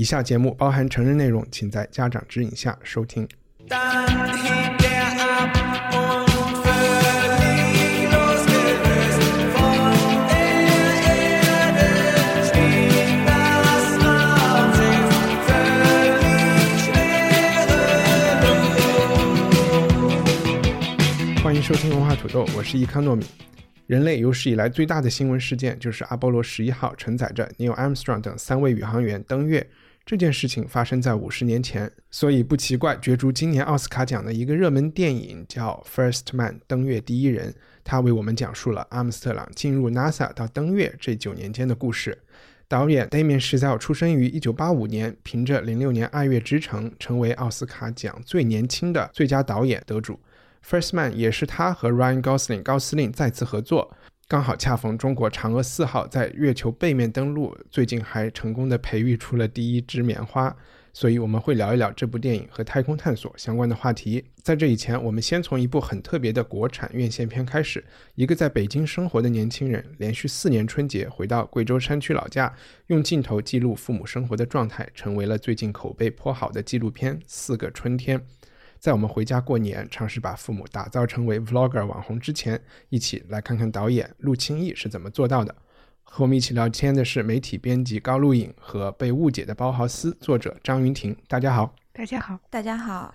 以下节目包含成人内容，请在家长指引下收听。欢迎收听文化土豆，我是易康糯米。人类有史以来最大的新闻事件就是阿波罗十一号承载着 Neil Armstrong 等三位宇航员登月。这件事情发生在五十年前，所以不奇怪角逐今年奥斯卡奖的一个热门电影叫《First Man》登月第一人。他为我们讲述了阿姆斯特朗进入 NASA 到登月这九年间的故事。导演 Damien Chazelle 出生于1985年，凭着06年《爱乐之城》成为奥斯卡奖最年轻的最佳导演得主。First Man 也是他和 Ryan Gosling 高司令再次合作，刚好恰逢中国嫦娥四号在月球背面登陆，最近还成功的培育出了第一只棉花，所以我们会聊一聊这部电影和太空探索相关的话题。在这以前，我们先从一部很特别的国产院线片开始。一个在北京生活的年轻人，连续四年春节回到贵州山区老家，用镜头记录父母生活的状态，成为了最近口碑颇好的纪录片《四个春天》。在我们回家过年，尝试把父母打造成为 vlogger 网红之前，一起来看看导演陆清义是怎么做到的。和我们一起聊天的是媒体编辑高露颖和被误解的包豪斯作者张云婷。大家好，大家好，大家好。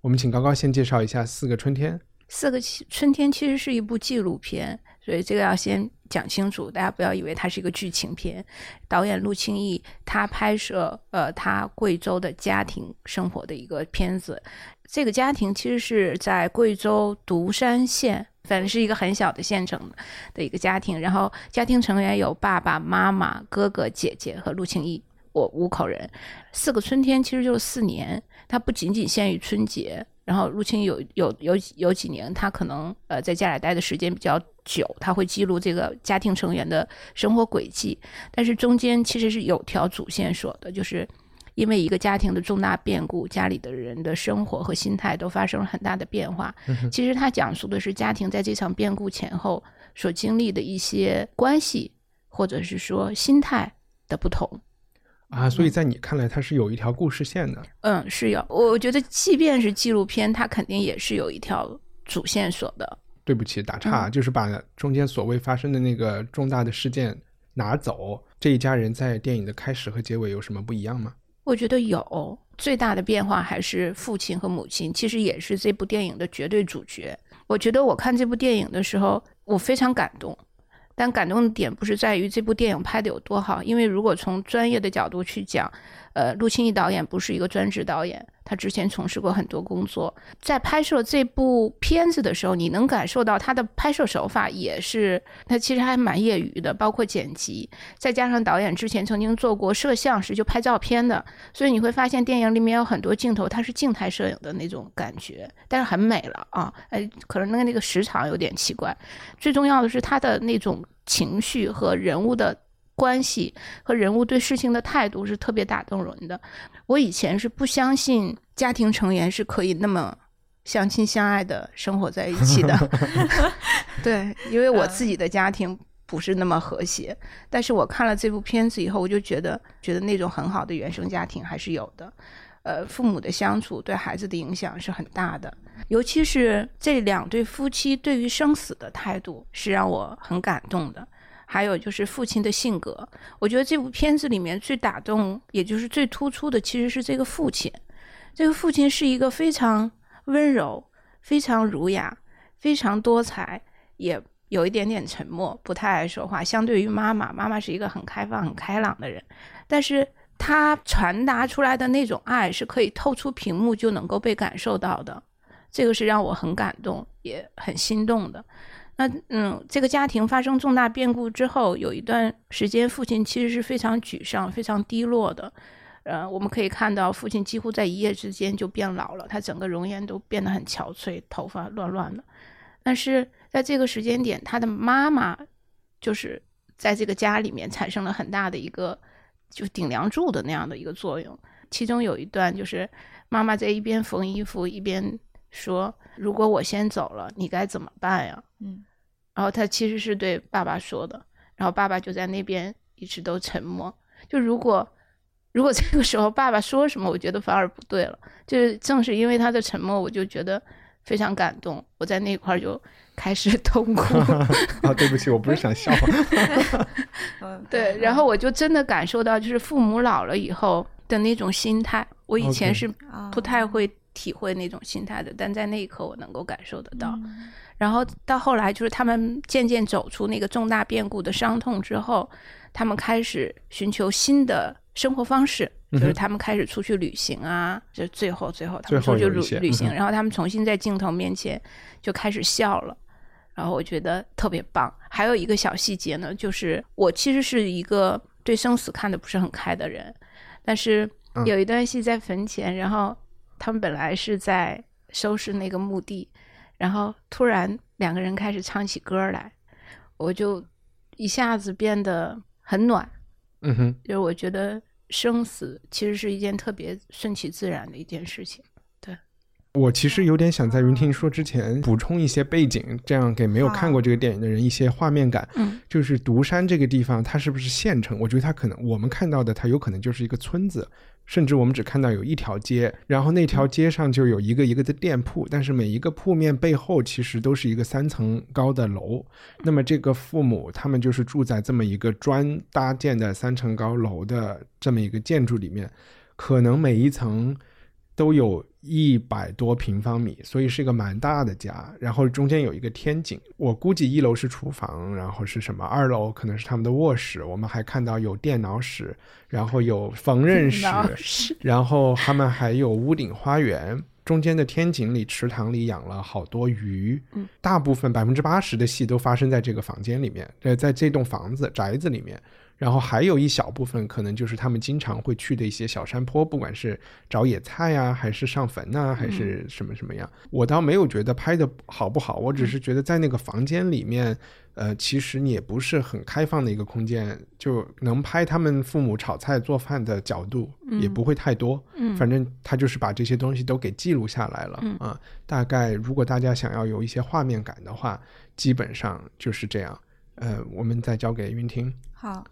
我们请高高先介绍一下《四个春天》。《四个春天》其实是一部纪录片，所以这个要先讲清楚，大家不要以为它是一个剧情片。导演陆清义他拍摄呃他贵州的家庭生活的一个片子。这个家庭其实是在贵州独山县，反正是一个很小的县城的一个家庭。然后家庭成员有爸爸妈妈、哥哥姐姐和陆庆义，我五口人。四个春天其实就是四年，它不仅仅限于春节。然后入侵有有有有几年，他可能呃在家里待的时间比较久，他会记录这个家庭成员的生活轨迹。但是中间其实是有条主线索的，就是。因为一个家庭的重大变故，家里的人的生活和心态都发生了很大的变化。其实他讲述的是家庭在这场变故前后所经历的一些关系，或者是说心态的不同。啊，所以在你看来，它是有一条故事线的。嗯，是有。我觉得，即便是纪录片，它肯定也是有一条主线索的。对不起，打岔，就是把中间所谓发生的那个重大的事件拿走。这一家人在电影的开始和结尾有什么不一样吗？我觉得有最大的变化还是父亲和母亲，其实也是这部电影的绝对主角。我觉得我看这部电影的时候，我非常感动，但感动的点不是在于这部电影拍的有多好，因为如果从专业的角度去讲，呃，陆清义导演不是一个专职导演。他之前从事过很多工作，在拍摄这部片子的时候，你能感受到他的拍摄手法也是，他其实还蛮业余的，包括剪辑，再加上导演之前曾经做过摄像师，就拍照片的，所以你会发现电影里面有很多镜头，它是静态摄影的那种感觉，但是很美了啊，哎，可能那个那个时长有点奇怪，最重要的是他的那种情绪和人物的。关系和人物对事情的态度是特别打动人的。我以前是不相信家庭成员是可以那么相亲相爱的生活在一起的 对，因为我自己的家庭不是那么和谐。但是我看了这部片子以后，我就觉得，觉得那种很好的原生家庭还是有的。呃，父母的相处对孩子的影响是很大的，尤其是这两对夫妻对于生死的态度是让我很感动的。还有就是父亲的性格，我觉得这部片子里面最打动，也就是最突出的，其实是这个父亲。这个父亲是一个非常温柔、非常儒雅、非常多才，也有一点点沉默，不太爱说话。相对于妈妈，妈妈是一个很开放、很开朗的人，但是他传达出来的那种爱是可以透出屏幕就能够被感受到的，这个是让我很感动，也很心动的。那嗯，这个家庭发生重大变故之后，有一段时间，父亲其实是非常沮丧、非常低落的。呃，我们可以看到，父亲几乎在一夜之间就变老了，他整个容颜都变得很憔悴，头发乱乱的。但是在这个时间点，他的妈妈就是在这个家里面产生了很大的一个就顶梁柱的那样的一个作用。其中有一段就是妈妈在一边缝衣服一边说：“如果我先走了，你该怎么办呀？”嗯，然后他其实是对爸爸说的，然后爸爸就在那边一直都沉默。就如果如果这个时候爸爸说什么，我觉得反而不对了。就是正是因为他的沉默，我就觉得非常感动。我在那块儿就开始 痛哭。啊，对不起，我不是想笑。嗯，对，然后我就真的感受到，就是父母老了以后的那种心态。我以前是啊不太会体会那种心态的，但在那一刻我能够感受得到。然后到后来，就是他们渐渐走出那个重大变故的伤痛之后，他们开始寻求新的生活方式，就是他们开始出去旅行啊，就最后最后他们出去旅旅行，然后他们重新在镜头面前就开始笑了。然后我觉得特别棒。还有一个小细节呢，就是我其实是一个对生死看的不是很开的人，但是嗯有一段戏在坟前，然后他们本来是在收拾那个墓地，然后突然两个人开始唱起歌来，我就一下子变得很暖。嗯哼，就是我觉得生死其实是一件特别顺其自然的一件事情。我其实有点想在云婷说之前补充一些背景，这样给没有看过这个电影的人一些画面感。嗯，就是独山这个地方，它是不是县城？我觉得它可能我们看到的，它有可能就是一个村子，甚至我们只看到有一条街，然后那条街上就有一个一个的店铺，但是每一个铺面背后其实都是一个三层高的楼。那么这个父母他们就是住在这么一个砖搭建的三层高楼的这么一个建筑里面，可能每一层都有一百多平方米，所以是一个蛮大的家。然后中间有一个天井，我估计一楼是厨房，然后是什么？二楼可能是他们的卧室。我们还看到有电脑室，然后有缝纫室，是然后他们还有屋顶花园。中间的天井里、池塘里养了好多鱼，嗯，大部分百分之八十的戏都发生在这个房间里面，呃，在这栋房子宅子里面。然后还有一小部分可能就是他们经常会去的一些小山坡，不管是找野菜呀、还是上坟呐、还是什么什么样。我倒没有觉得拍的好不好，我只是觉得在那个房间里面，呃，其实你也不是很开放的一个空间，就能拍他们父母炒菜做饭的角度也不会太多。嗯反正他就是把这些东西都给记录下来了嗯啊。大概如果大家想要有一些画面感的话，基本上就是这样。呃，我们再交给云婷。好，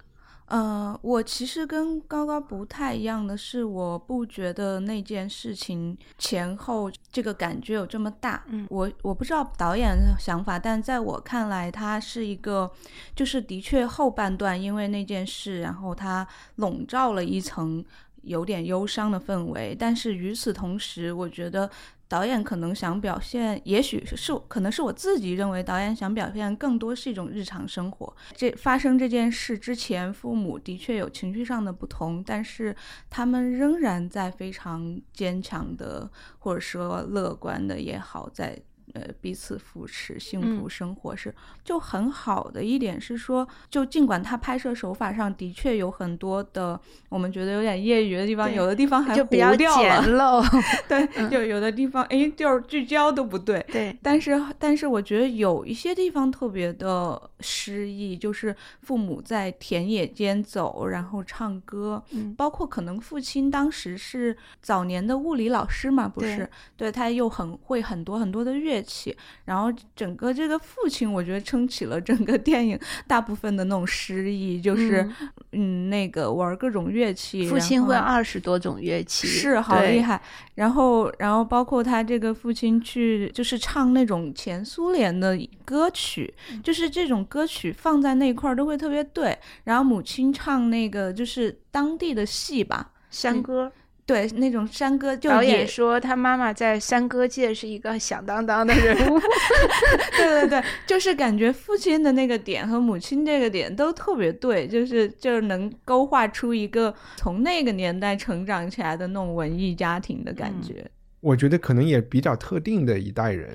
呃，我其实跟高高不太一样的是，我不觉得那件事情前后这个感觉有这么大。嗯我我不知道导演的想法，但在我看来，他是一个，就是的确后半段因为那件事，然后他笼罩了一层有点忧伤的氛围，但是与此同时，我觉得。导演可能想表现，也许是可能是我自己认为导演想表现更多是一种日常生活。这发生这件事之前，父母的确有情绪上的不同，但是他们仍然在非常坚强的，或者说乐观的也好，在呃彼此扶持、幸福嗯生活是、就很好的一点是说，就尽管他拍摄手法上的确有很多的我们觉得有点业余的地方，有的地方还就比较糊掉了简，陋。对，就有的地方哎就是聚焦都不对，对，但是，但是我觉得有一些地方特别的诗意，就是父母在田野间走，然后唱歌，嗯包括可能父亲当时是早年的物理老师嘛，不对是？对，他又很会很多很多的乐器，然后整个这个父亲，我觉得撑起了整个电影大部分的那种诗意，就是嗯嗯那个玩各种乐器，父亲会二十多种乐器，是好厉害。然后，然后包括他这个父亲去就是唱那种前苏联的歌曲，嗯就是这种歌曲放在那块儿都会特别对。然后母亲唱那个就是当地的戏吧，山歌。对，那种山歌就导演也说他妈妈在山歌界是一个响当当的人物。对对对，就是感觉父亲的那个点和母亲这个点都特别对，就是就是能勾画出一个从那个年代成长起来的那种文艺家庭的感觉。我觉得可能也比较特定的一代人，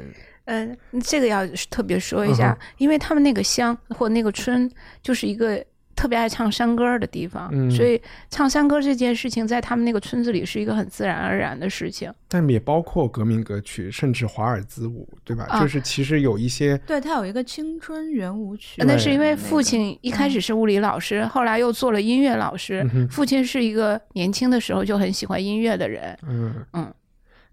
嗯，这个要特别说一下，因为他们那个乡或那个村就是一个特别爱唱山歌的地方，嗯所以唱山歌这件事情在他们那个村子里是一个很自然而然的事情。但也包括革命歌曲，甚至华尔兹舞，对吧？啊就是其实有一些对他有一个青春圆舞曲，那是因为父亲一开始是物理老师，后来又做了音乐老师。嗯父亲是一个年轻的时候就很喜欢音乐的人。嗯嗯，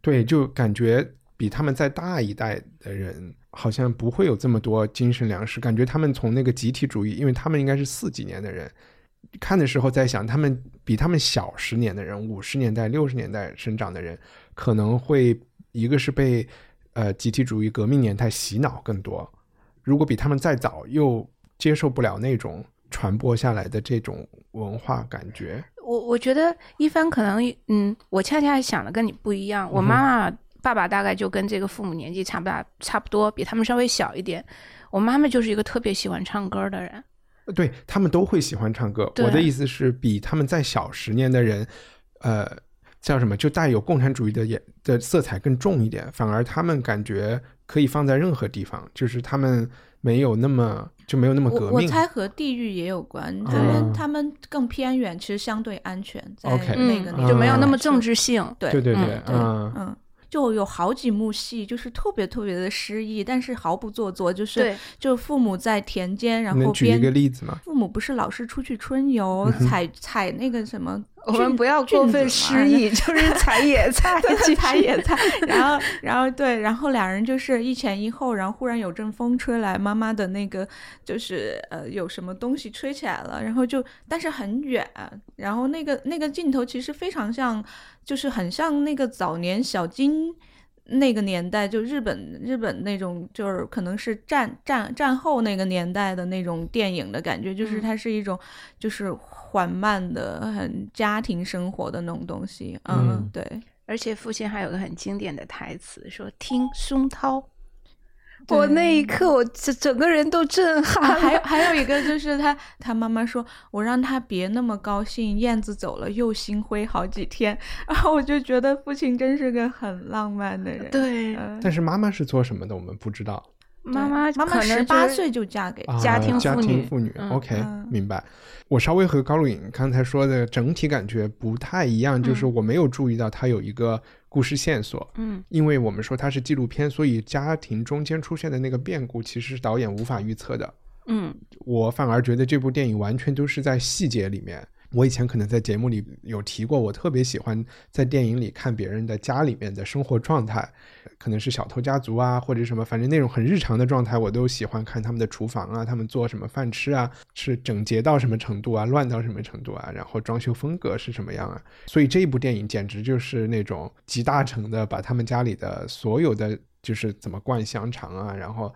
对，就感觉比他们再大一代的人，好像不会有这么多精神粮食。感觉他们从那个集体主义，因为他们应该是四几年的人，看的时候在想，他们比他们小十年的人，五十年代、六十年代生长的人，可能会一个是被呃集体主义革命年代洗脑更多，如果比他们再早，又接受不了那种传播下来的这种文化感觉。我我觉得一帆可能，嗯，我恰恰想的跟你不一样。我妈妈、爸爸大概就跟这个父母年纪差不大，差不多，比他们稍微小一点。我妈妈就是一个特别喜欢唱歌的人。对他们都会喜欢唱歌。我的意思是，比他们再小十年的人，呃，叫什么，就带有共产主义的也的色彩更重一点。反而他们感觉可以放在任何地方，就是他们没有那么就没有那么革命。我我猜和地域也有关，他啊们他们更偏远，其实相对安全，在 OK 嗯，那个年就没有那么政治性。对对对对，嗯对嗯嗯，就有好几幕戏，就是特别特别的诗意，但是毫不做作，就是对，就父母在田间，然后边举一个例子吗？父母不是老是出去春游，采采那个什么我们不要过分失，意，就是采野菜，采野菜，然后然后对，然后俩人就是一前一后，然后忽然有阵风吹来，妈妈的那个就是呃有什么东西吹起来了，然后就但是很远，然后那个那个镜头其实非常像，就是很像那个早年小金。那个年代就日本日本那种就是可能是战战战后那个年代的那种电影的感觉，就是嗯。它是一种就是缓慢的很家庭生活的那种东西，嗯，嗯。对，而且父亲还有个很经典的台词，说“听松涛”。对。我那一刻，我整整个人都震撼啊，还有还有一个就是他他妈妈说，我让他别那么高兴，燕子走了又心灰好几天，然后我就觉得父亲真是个很浪漫的人，对，嗯，但是妈妈是做什么的，我们不知道。妈妈妈妈可能十八岁就嫁给啊家庭家妇女庭妇女嗯。OK，嗯。明白。我稍微和高露颖刚才说的整体感觉不太一样，就是我没有注意到她有一个故事线索。嗯因为我们说它是纪录片，所以家庭中间出现的那个变故，其实是导演无法预测的。嗯我反而觉得这部电影完全都是在细节里面。我以前可能在节目里有提过，我特别喜欢在电影里看别人的家里面的生活状态，可能是小偷家族啊，或者什么，反正那种很日常的状态，我都喜欢看他们的厨房啊，他们做什么饭吃啊，是整洁到什么程度啊，乱到什么程度啊，然后装修风格是什么样啊。所以这一部电影简直就是那种集大成的，把他们家里的所有的就是怎么灌香肠啊，然后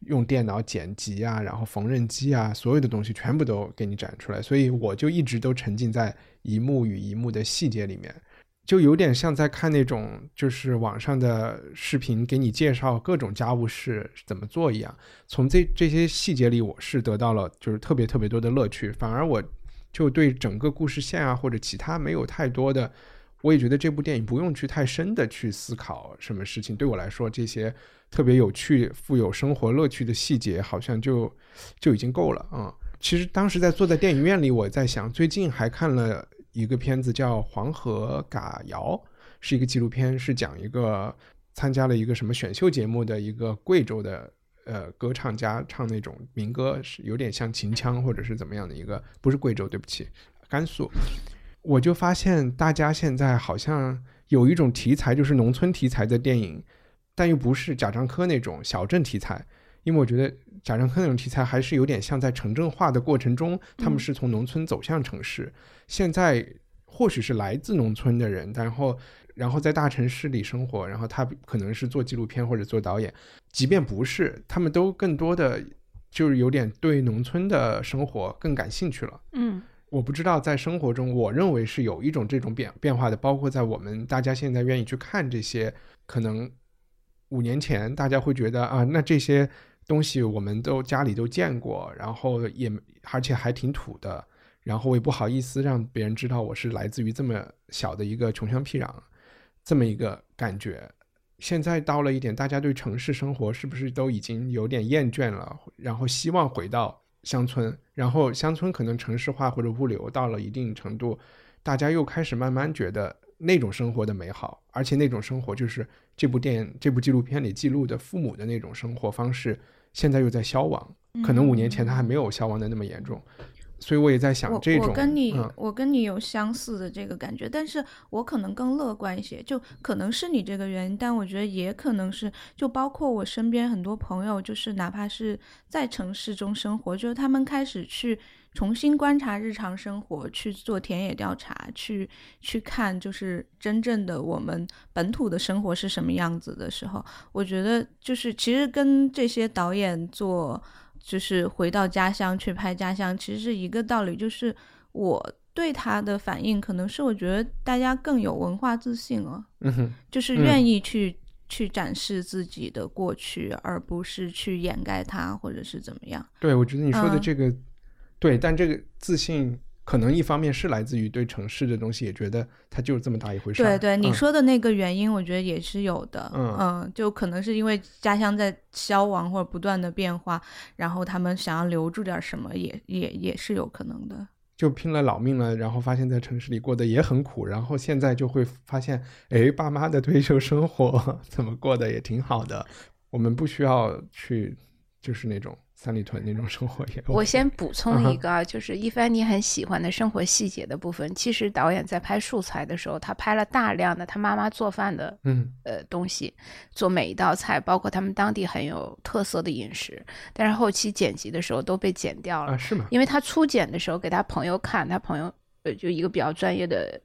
用电脑剪辑啊，然后缝纫机啊，所有的东西全部都给你展出来，所以我就一直都沉浸在一幕与一幕的细节里面，就有点像在看那种就是网上的视频，给你介绍各种家务事怎么做一样。从这这些细节里，我是得到了就是特别特别多的乐趣，反而我就对整个故事线啊或者其他没有太多的。我也觉得这部电影不用去太深的去思考什么事情，对我来说，这些特别有趣、富有生活乐趣的细节，好像就就已经够了啊、嗯。其实当时在坐在电影院里，我在想，最近还看了一个片子叫《黄河嘎谣》，是一个纪录片，是讲一个参加了一个什么选秀节目的一个贵州的呃歌唱家唱那种民歌，是有点像秦腔或者是怎么样的一个，不是贵州，对不起，甘肃。我就发现大家现在好像有一种题材，就是农村题材的电影，但又不是贾樟柯那种小镇题材，因为我觉得贾樟柯那种题材还是有点像在城镇化的过程中，他们是从农村走向城市。现在或许是来自农村的人，然后然后在大城市里生活，然后他可能是做纪录片或者做导演，即便不是，他们都更多的就是有点对农村的生活更感兴趣了。嗯我不知道在生活中，我认为是有一种这种变变化的，包括在我们大家现在愿意去看这些，可能五年前大家会觉得啊，那这些东西我们都家里都见过，然后也而且还挺土的，然后我也不好意思让别人知道我是来自于这么小的一个穷乡僻壤，这么一个感觉。现在到了一点，大家对城市生活是不是都已经有点厌倦了？然后希望回到乡村，然后乡村可能城市化或者物流到了一定程度，大家又开始慢慢觉得那种生活的美好，而且那种生活就是这部电影、这部纪录片里记录的父母的那种生活方式，现在又在消亡。可能五年前他还没有消亡的那么严重。所以我也在想，这种我跟你、嗯我跟你有相似的这个感觉，但是我可能更乐观一些，就可能是你这个原因，但我觉得也可能是，就包括我身边很多朋友，就是哪怕是在城市中生活，就是他们开始去重新观察日常生活，去做田野调查，去去看就是真正的我们本土的生活是什么样子的时候，我觉得就是其实跟这些导演做。就是回到家乡去拍家乡，其实是一个道理。就是我对他的反应，可能是我觉得大家更有文化自信了，嗯哼，就是愿意去、去展示自己的过去，而不是去掩盖它，或者是怎么样。对，我觉得你说的嗯这个，对，但这个自信可能一方面是来自于对城市的东西也觉得它就是这么大一回事。对对，你嗯说的那个原因，我觉得也是有的。嗯就可能是因为家乡在消亡或者不断的变化，然后他们想要留住点什么也，也也是有可能的。就拼了老命了，然后发现在城市里过得也很苦，然后现在就会发现，哎，爸妈的退休生活怎么过得也挺好的，我们不需要去就是那种三里屯那种生活也 OK。我先补嗯充一个啊，就是一帆你很喜欢的生活细节的部分。其实导演在拍素材的时候，他拍了大量的他妈妈做饭的嗯呃东西，做每一道菜，包括他们当地很有特色的饮食。但是后期剪辑的时候都被剪掉了，啊是吗？因为他初剪的时候给他朋友看，他朋友呃就一个比较专业的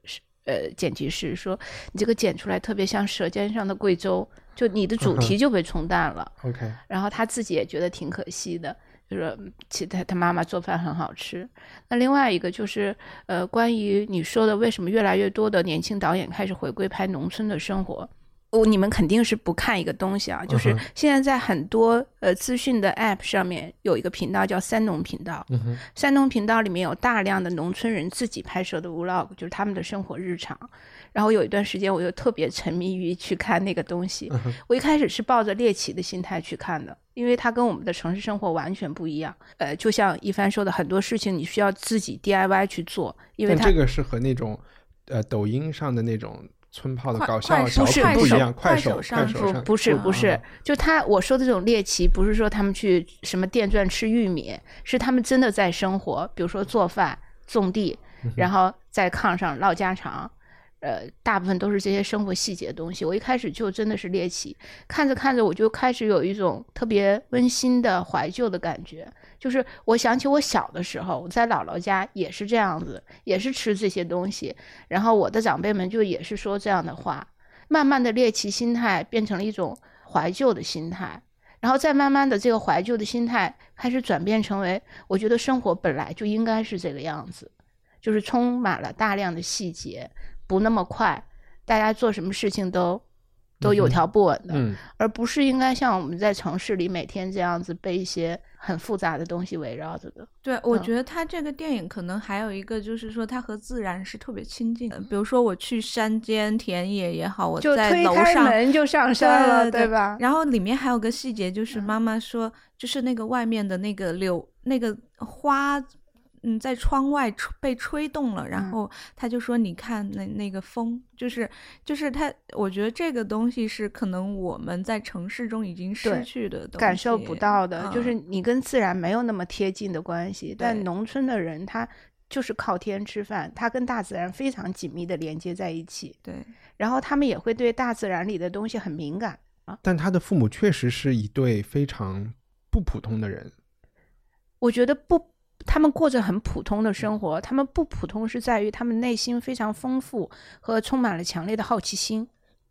呃剪辑师说，你这个剪出来特别像《舌尖上的贵州》，就你的主题就被冲淡了。OK，然后他自己也觉得挺可惜的，就是嗯其他他妈妈做饭很好吃。那另外一个就是呃，关于你说的为什么越来越多的年轻导演开始回归拍农村的生活。哦，你们肯定是不看一个东西啊，就是现在在很多呃资讯的 App 上面有一个频道叫三农频道，嗯哼，山东频道里面有大量的农村人自己拍摄的 vlog，就是他们的生活日常。然后有一段时间，我就特别沉迷于去看那个东西。我一开始是抱着猎奇的心态去看的，因为它跟我们的城市生活完全不一样。呃，就像一帆说的，很多事情你需要自己 DIY 去做，因为它这个是和那种呃抖音上的那种村炮的搞笑快小手快手不一样，快手快手上不不是嗯不是，就他我说的这种猎奇，不是说他们去什么电钻吃玉米，是他们真的在生活，比如说做饭、种地，然后在炕上唠家常。呃，大部分都是这些生活细节的东西。我一开始就真的是猎奇，看着看着我就开始有一种特别温馨的怀旧的感觉。就是我想起我小的时候，我在姥姥家也是这样子，也是吃这些东西，然后我的长辈们就也是说这样的话。慢慢的猎奇心态变成了一种怀旧的心态，然后再慢慢的这个怀旧的心态开始转变成为，我觉得生活本来就应该是这个样子，就是充满了大量的细节，不那么快，大家做什么事情都都有条不紊的，嗯而不是应该像我们在城市里每天这样子被一些很复杂的东西围绕着的。对，我嗯觉得他这个电影可能还有一个，就是说他和自然是特别亲近的。比如说我去山间田野也好，我就在楼上门就上山了，对吧？然后里面还有个细节，就是妈妈说，就是那个外面的那个柳那个花，嗯，在窗外吹被吹动了，然嗯后他就说，你看那那个风，就是就是他，我觉得这个东西是可能我们在城市中已经失去的东西，感受不到的，就是嗯你跟自然没有那么贴近的关系。但农村的人他就是靠天吃饭，他跟大自然非常紧密的连接在一起，对。然后他们也会对大自然里的东西很敏感啊。但他的父母确实是一对非常不普通的人。我觉得不，他们过着很普通的生活，他们不普通是在于他们内心非常丰富和充满了强烈的好奇心。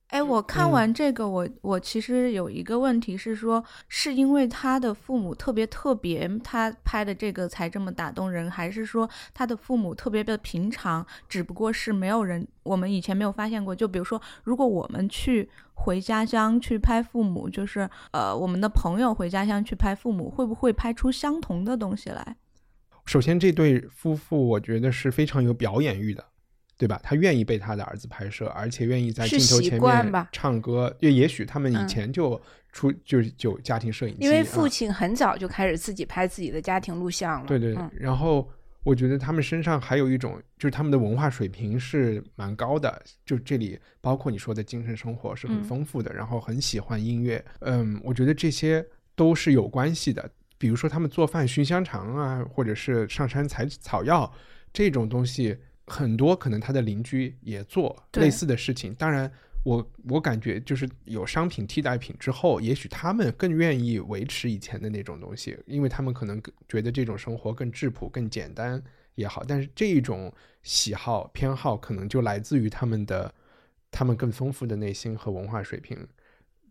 哎，我看嗯完这个，我我其实有一个问题是说，是因为他的父母特别特别，他拍的这个才这么打动人，还是说他的父母特别的平常，只不过是没有人我们以前没有发现过？就比如说，如果我们去回家乡去拍父母，就是呃，我们的朋友回家乡去拍父母，会不会拍出相同的东西来？首先，这对夫妇我觉得是非常有表演欲的，对吧？他愿意被他的儿子拍摄，而且愿意在镜头前面唱歌。也也许他们以嗯前就出、就就家庭摄影机，因为啊父亲很早就开始自己拍自己的家庭录像了。对对，嗯然后我觉得他们身上还有一种，就是他们的文化水平是蛮高的，就这里包括你说的精神生活是很嗯丰富的，然后很喜欢音乐，嗯，我觉得这些都是有关系的。比如说他们做饭熏香肠啊，或者是上山采草药这种东西，很多可能他的邻居也做类似的事情。当然。我我感觉就是有商品替代品之后，也许他们更愿意维持以前的那种东西，因为他们可能更觉得这种生活更质朴、更简单也好。但是这一种喜好偏好可能就来自于他们的他们更丰富的内心和文化水平，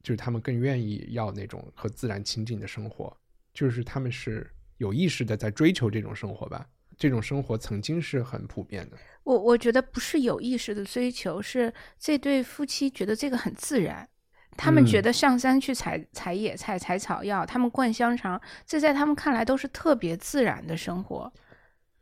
就是他们更愿意要那种和自然亲近的生活，就是他们是有意识的在追求这种生活吧。这种生活曾经是很普遍的，我我觉得不是有意识的追求，是这对夫妻觉得这个很自然。他们觉嗯得上山去采采野菜、采草药，他们灌香肠，这在他们看来都是特别自然的生活。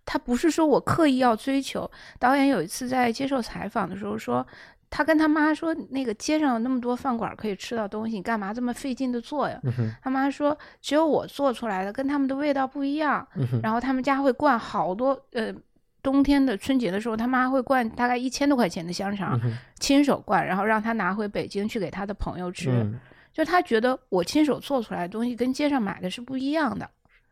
他不是说我刻意要追求。导演有一次在接受采访的时候说，他跟他妈说，那个街上有那么多饭馆可以吃到东西，你干嘛这么费劲的做呀？嗯，他妈说，只有我做出来的跟他们的味道不一样。嗯，然后他们家会灌好多，呃，冬天的春节的时候，他妈会灌大概一千多块钱的香肠，嗯，亲手灌，然后让他拿回北京去给他的朋友吃。嗯，就他觉得我亲手做出来的东西跟街上买的是不一样的。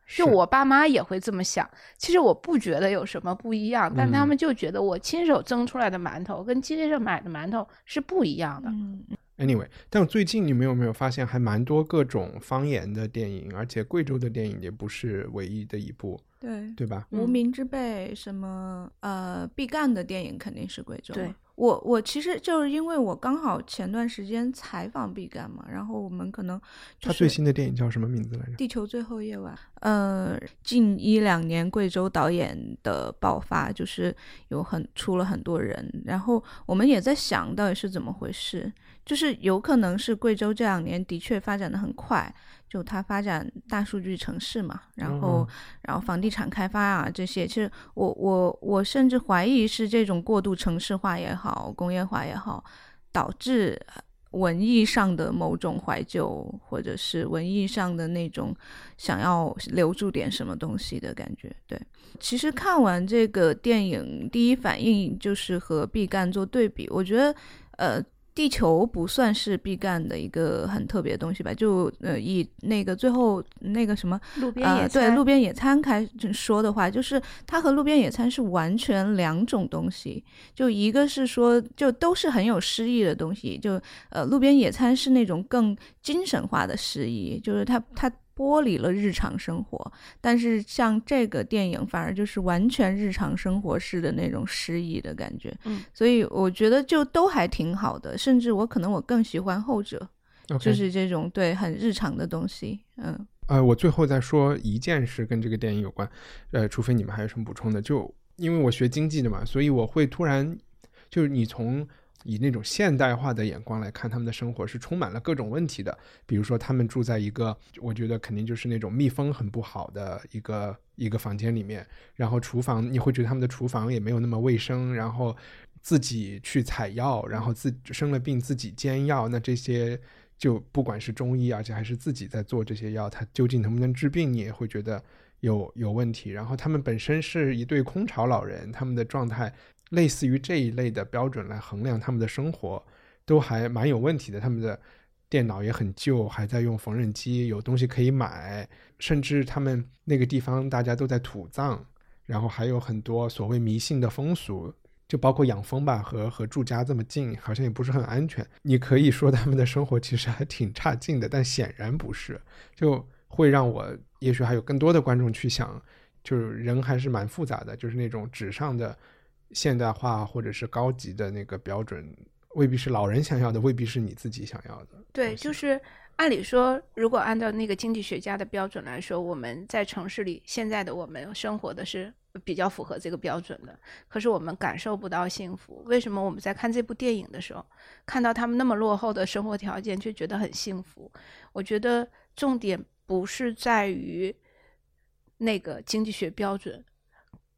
是就我爸妈也会这么想，其实我不觉得有什么不一样，但他嗯们就觉得我亲手蒸出来的馒头跟街上买的馒头是不一样的。嗯，Anyway，但我最近你们有没有发现，还蛮多各种方言的电影，而且贵州的电影也不是唯一的一部，对。对吧？嗯无名之辈，什么呃毕赣的电影肯定是贵州。对我我其实就是因为我刚好前段时间采访毕赣嘛，然后我们可能就是他最新的电影叫什么名字来着？地球最后夜晚，呃，近一两年贵州导演的爆发，就是有很出了很多人，然后我们也在想到底是怎么回事，就是有可能是贵州这两年的确发展的很快，就它发展大数据城市嘛，然后、嗯然后房地产开发啊这些，其实我我我甚至怀疑是这种过度城市化也好，工业化也好，导致文艺上的某种怀旧，或者是文艺上的那种想要留住点什么东西的感觉。对，其实看完这个电影，第一反应就是和毕赣做对比。我觉得，呃，地球不算是毕赣的一个很特别的东西吧？就呃，以那个最后那个什么路边野呃，对路边野餐开始说的话，就是它和路边野餐是完全两种东西。就一个是说，就都是很有诗意的东西，就呃，路边野餐是那种更精神化的诗意，就是它它剥离了日常生活，但是像这个电影反而就是完全日常生活式的那种诗意的感觉。嗯，所以我觉得就都还挺好的，甚至我可能我更喜欢后者。就是这种对很日常的东西，嗯呃，我最后再说一件事跟这个电影有关，呃，除非你们还有什么补充的，就因为我学经济的嘛，所以我会突然就是你从以那种现代化的眼光来看他们的生活是充满了各种问题的，比如说他们住在一个我觉得肯定就是那种密封很不好的一个一个房间里面，然后厨房你会觉得他们的厨房也没有那么卫生，然后自己去采药，然后自生了病自己煎药，那这些就不管是中医，而且还是自己在做这些药，它究竟能不能治病，你也会觉得有有问题。然后他们本身是一对空巢老人，他们的状态类似于这一类的标准来衡量他们的生活，都还蛮有问题的。他们的电脑也很旧，还在用缝纫机，有东西可以买，甚至他们那个地方大家都在土葬，然后还有很多所谓迷信的风俗，就包括养蜂吧，和和住家这么近，好像也不是很安全。你可以说他们的生活其实还挺差劲的，但显然不是，就会让我也许还有更多的观众去想，就是人还是蛮复杂的，就是那种纸上的现代化或者是高级的那个标准，未必是老人想要的，未必是你自己想要的。对，就是按理说，如果按照那个经济学家的标准来说，我们在城市里现在的我们生活的是比较符合这个标准的，可是我们感受不到幸福。为什么我们在看这部电影的时候，看到他们那么落后的生活条件，却觉得很幸福？我觉得重点不是在于那个经济学标准，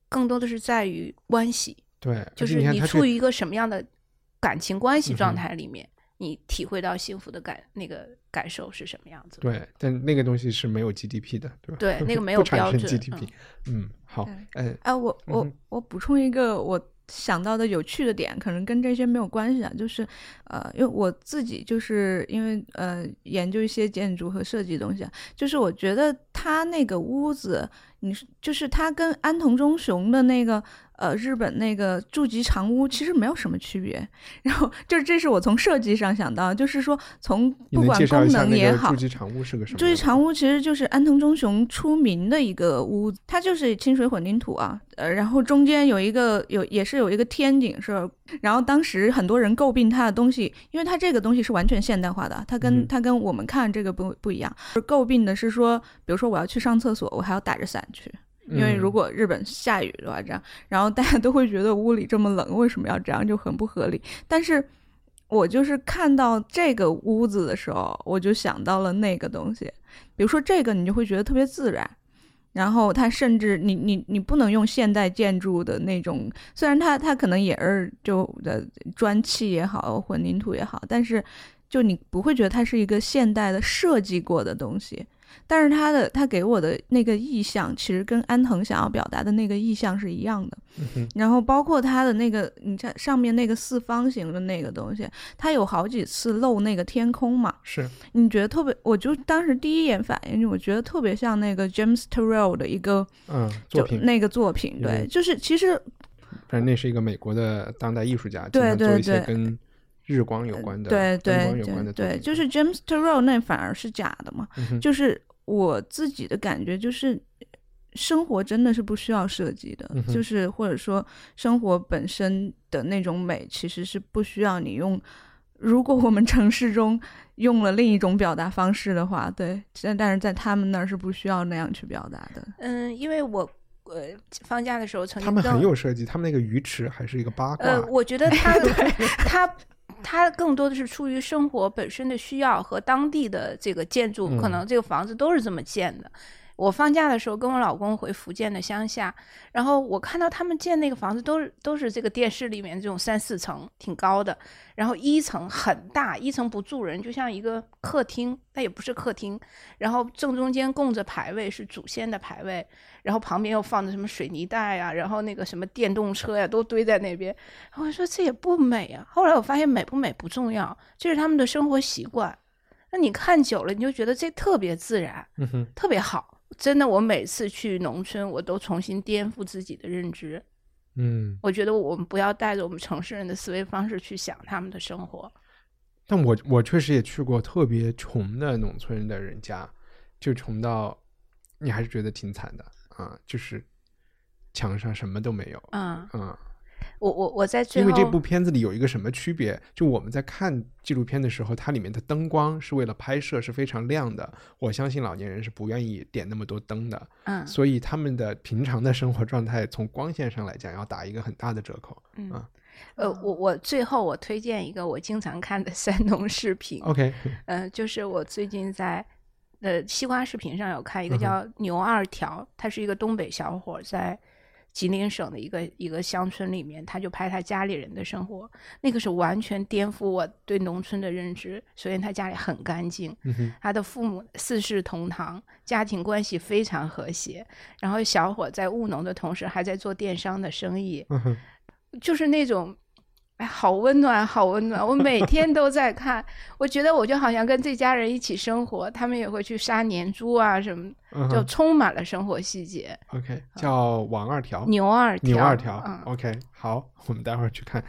更多的是在于关系。对，就是你处于一个什么样的感情关系状态里面，你体会到幸福的感那个感受是什么样子。对，但那个东西是没有 GDP 的，对吧？对那个没有标准 GDP。嗯，好哎，哎，啊，我我、嗯我补充一个我想到的有趣的点，可能跟这些没有关系啊，就是呃，因为我自己就是因为呃研究一些建筑和设计东西，就是我觉得他那个屋子，你就是他跟安藤忠雄的那个呃日本那个筑吉长屋其实没有什么区别，然后就是这是我从设计上想到，就是说从不管功能也好那个筑，基长屋是个什么？筑基长屋其实就是安藤忠雄出名的一个屋，它就是清水混凝土啊，呃，然后中间有一个有也是有一个天井是，然后当时很多人诟病它的东西，因为它这个东西是完全现代化的，它跟、嗯它跟我们看这个不不一样，诟病的是说，比如说我要去上厕所，我还要打着伞去。因为如嗯果日本下雨的话，这样，然后大家都会觉得屋里这么冷，为什么要这样，就很不合理。但是我就是看到这个屋子的时候，我就想到了那个东西，比如说这个，你就会觉得特别自然。然后它甚至你你你不能用现代建筑的那种，虽然它它可能也是就的砖砌也好，混凝土也好，但是就你不会觉得它是一个现代的设计过的东西。但是他的他给我的那个意象，其实跟安藤想要表达的那个意象是一样的。嗯然后包括他的那个，你看上面那个四方形的那个东西，它有好几次露那个天空嘛，是你觉得特别，我就当时第一眼反应，我觉得特别像那个 James Turrell 的一个嗯作品，那个作品，对，嗯就是其实反正那是一个美国的当代艺术家，经对对对跟日光有关的、对对有关的。对对，就是 James Turrell 那反而是假的嘛，嗯就是我自己的感觉就是。生活真的是不需要设计的，嗯就是或者说生活本身的那种美，其实是不需要你用。如果我们城市中用了另一种表达方式的话，对，但但是在他们那儿是不需要那样去表达的。嗯，因为我呃放假的时候曾经他们很有设计，他们那个鱼池还是一个八卦。呃，我觉得他 他他更多的是出于生活本身的需要和当地的这个建筑，可嗯能这个房子都是这么建的。我放假的时候跟我老公回福建的乡下，然后我看到他们建那个房子都是都是这个电视里面这种三四层挺高的，然后一层很大，一层不住人，就像一个客厅，那也不是客厅，然后正中间供着牌位是祖先的牌位，然后旁边又放着什么水泥袋啊，然后那个什么电动车呀、都堆在那边。然后我说这也不美啊。后来我发现美不美不重要，这是他们的生活习惯。那你看久了，你就觉得这特别自然，特别好。真的，我每次去农村，我都重新颠覆自己的认知。嗯，我觉得我们不要带着我们城市人的思维方式去想他们的生活。但我我确实也去过特别穷的农村的人家，就穷到你还是觉得挺惨的啊，就是墙上什么都没有。嗯，嗯，我我我在最后，因为这部片子里有一个什么区别？就我们在看纪录片的时候，它里面的灯光是为了拍摄是非常亮的。我相信老年人是不愿意点那么多灯的，嗯所以他们的平常的生活状态从光线上来讲要打一个很大的折扣。嗯啊呃，我我最后我推荐一个我经常看的 三农视频，OK，嗯，就是我最近在呃西瓜视频上有看一个叫牛二条，他是一个东北小伙，在吉林省的一个一个乡村里面，他就拍他家里人的生活，那个是完全颠覆我对农村的认知。首先他家里很干净，嗯，他的父母四世同堂，家庭关系非常和谐，然后小伙在务农的同时还在做电商的生意，嗯，就是那种，哎，好温暖，好温暖。我每天都在看，我觉得我就好像跟这家人一起生活，他们也会去杀年猪啊什么，就充满了生活细节。OK，叫王二条。牛二条，牛二条、嗯 o k 好，我们待会儿去看。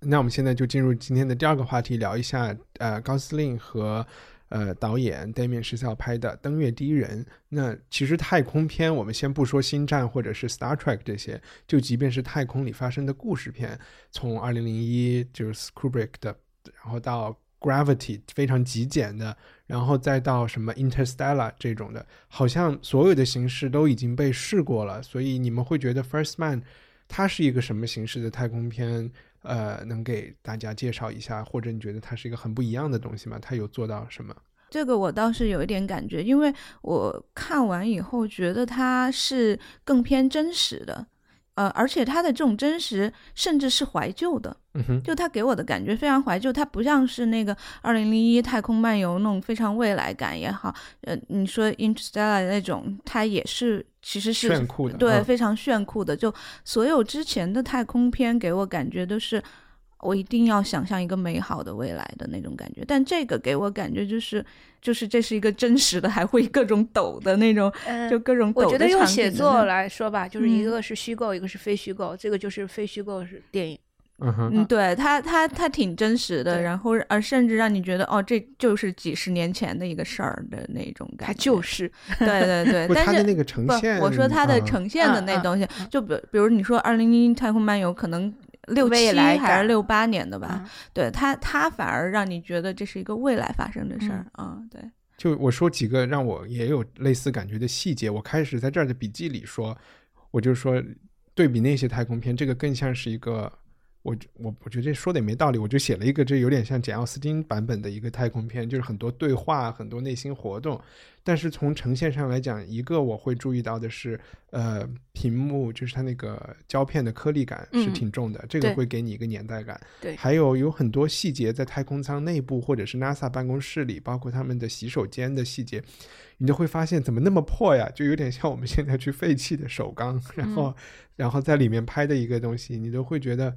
那我们现在就进入今天的第二个话题，聊一下呃高司令和呃导演 Damien 是要拍的《登月第一人》。那其实太空片，我们先不说星战或者是 Star Trek 这些，就即便是太空里发生的故事片，从二零零一就是 Kubrick 的，然后到 Gravity 非常极简的，然后再到什么 Interstellar 这种的，好像所有的形式都已经被试过了。所以你们会觉得 First Man 它是一个什么形式的太空片？呃，能给大家介绍一下，或者你觉得它是一个很不一样的东西吗？它有做到什么？这个我倒是有一点感觉，因为我看完以后觉得它是更偏真实的，呃，而且他的这种真实甚至是怀旧的，就他给我的感觉非常怀旧，它不像是那个《二零零一太空漫游》那种非常未来感也好，呃，你说《Interstellar》那种，它也是其实是炫酷的，对，嗯非常炫酷的。就所有之前的太空片给我感觉都是，我一定要想象一个美好的未来的那种感觉。但这个给我感觉就是，就是这是一个真实的，还会各种抖的那种，嗯就各种抖的我觉得用写作来说吧，就是一嗯个是虚构，一个是非虚构，这个就是非虚构是电影。嗯哼，嗯，对他，他他挺真实的，然后呃，甚至让你觉得哦，这就是几十年前的一个事儿的那种感它觉。就是，对对对，但是那个呈现，，我说他的啊呈现的那东西，嗯就比比如你说《二零零一太空漫游》，可能六未七来还是六八年的吧，嗯对他，他反而让你觉得这是一个未来发生的事儿啊、对，就我说几个让我也有类似感觉的细节，我开始在这儿的笔记里说，我就说对比那些太空片，这个更像是一个。我我我觉得这说的也没道理，我就写了一个，这有点像简奥斯汀版本的一个太空片，就是很多对话，很多内心活动。但是从呈现上来讲，一个我会注意到的是，呃，屏幕就是它那个胶片的颗粒感是嗯挺重的，这个会给你一个年代感。对还有有很多细节在太空舱内部或者是 NASA 办公室里，包括他们的洗手间的细节，你就会发现怎么那么破呀？就有点像我们现在去废弃的首钢，然后、然后在里面拍的一个东西，你都会觉得，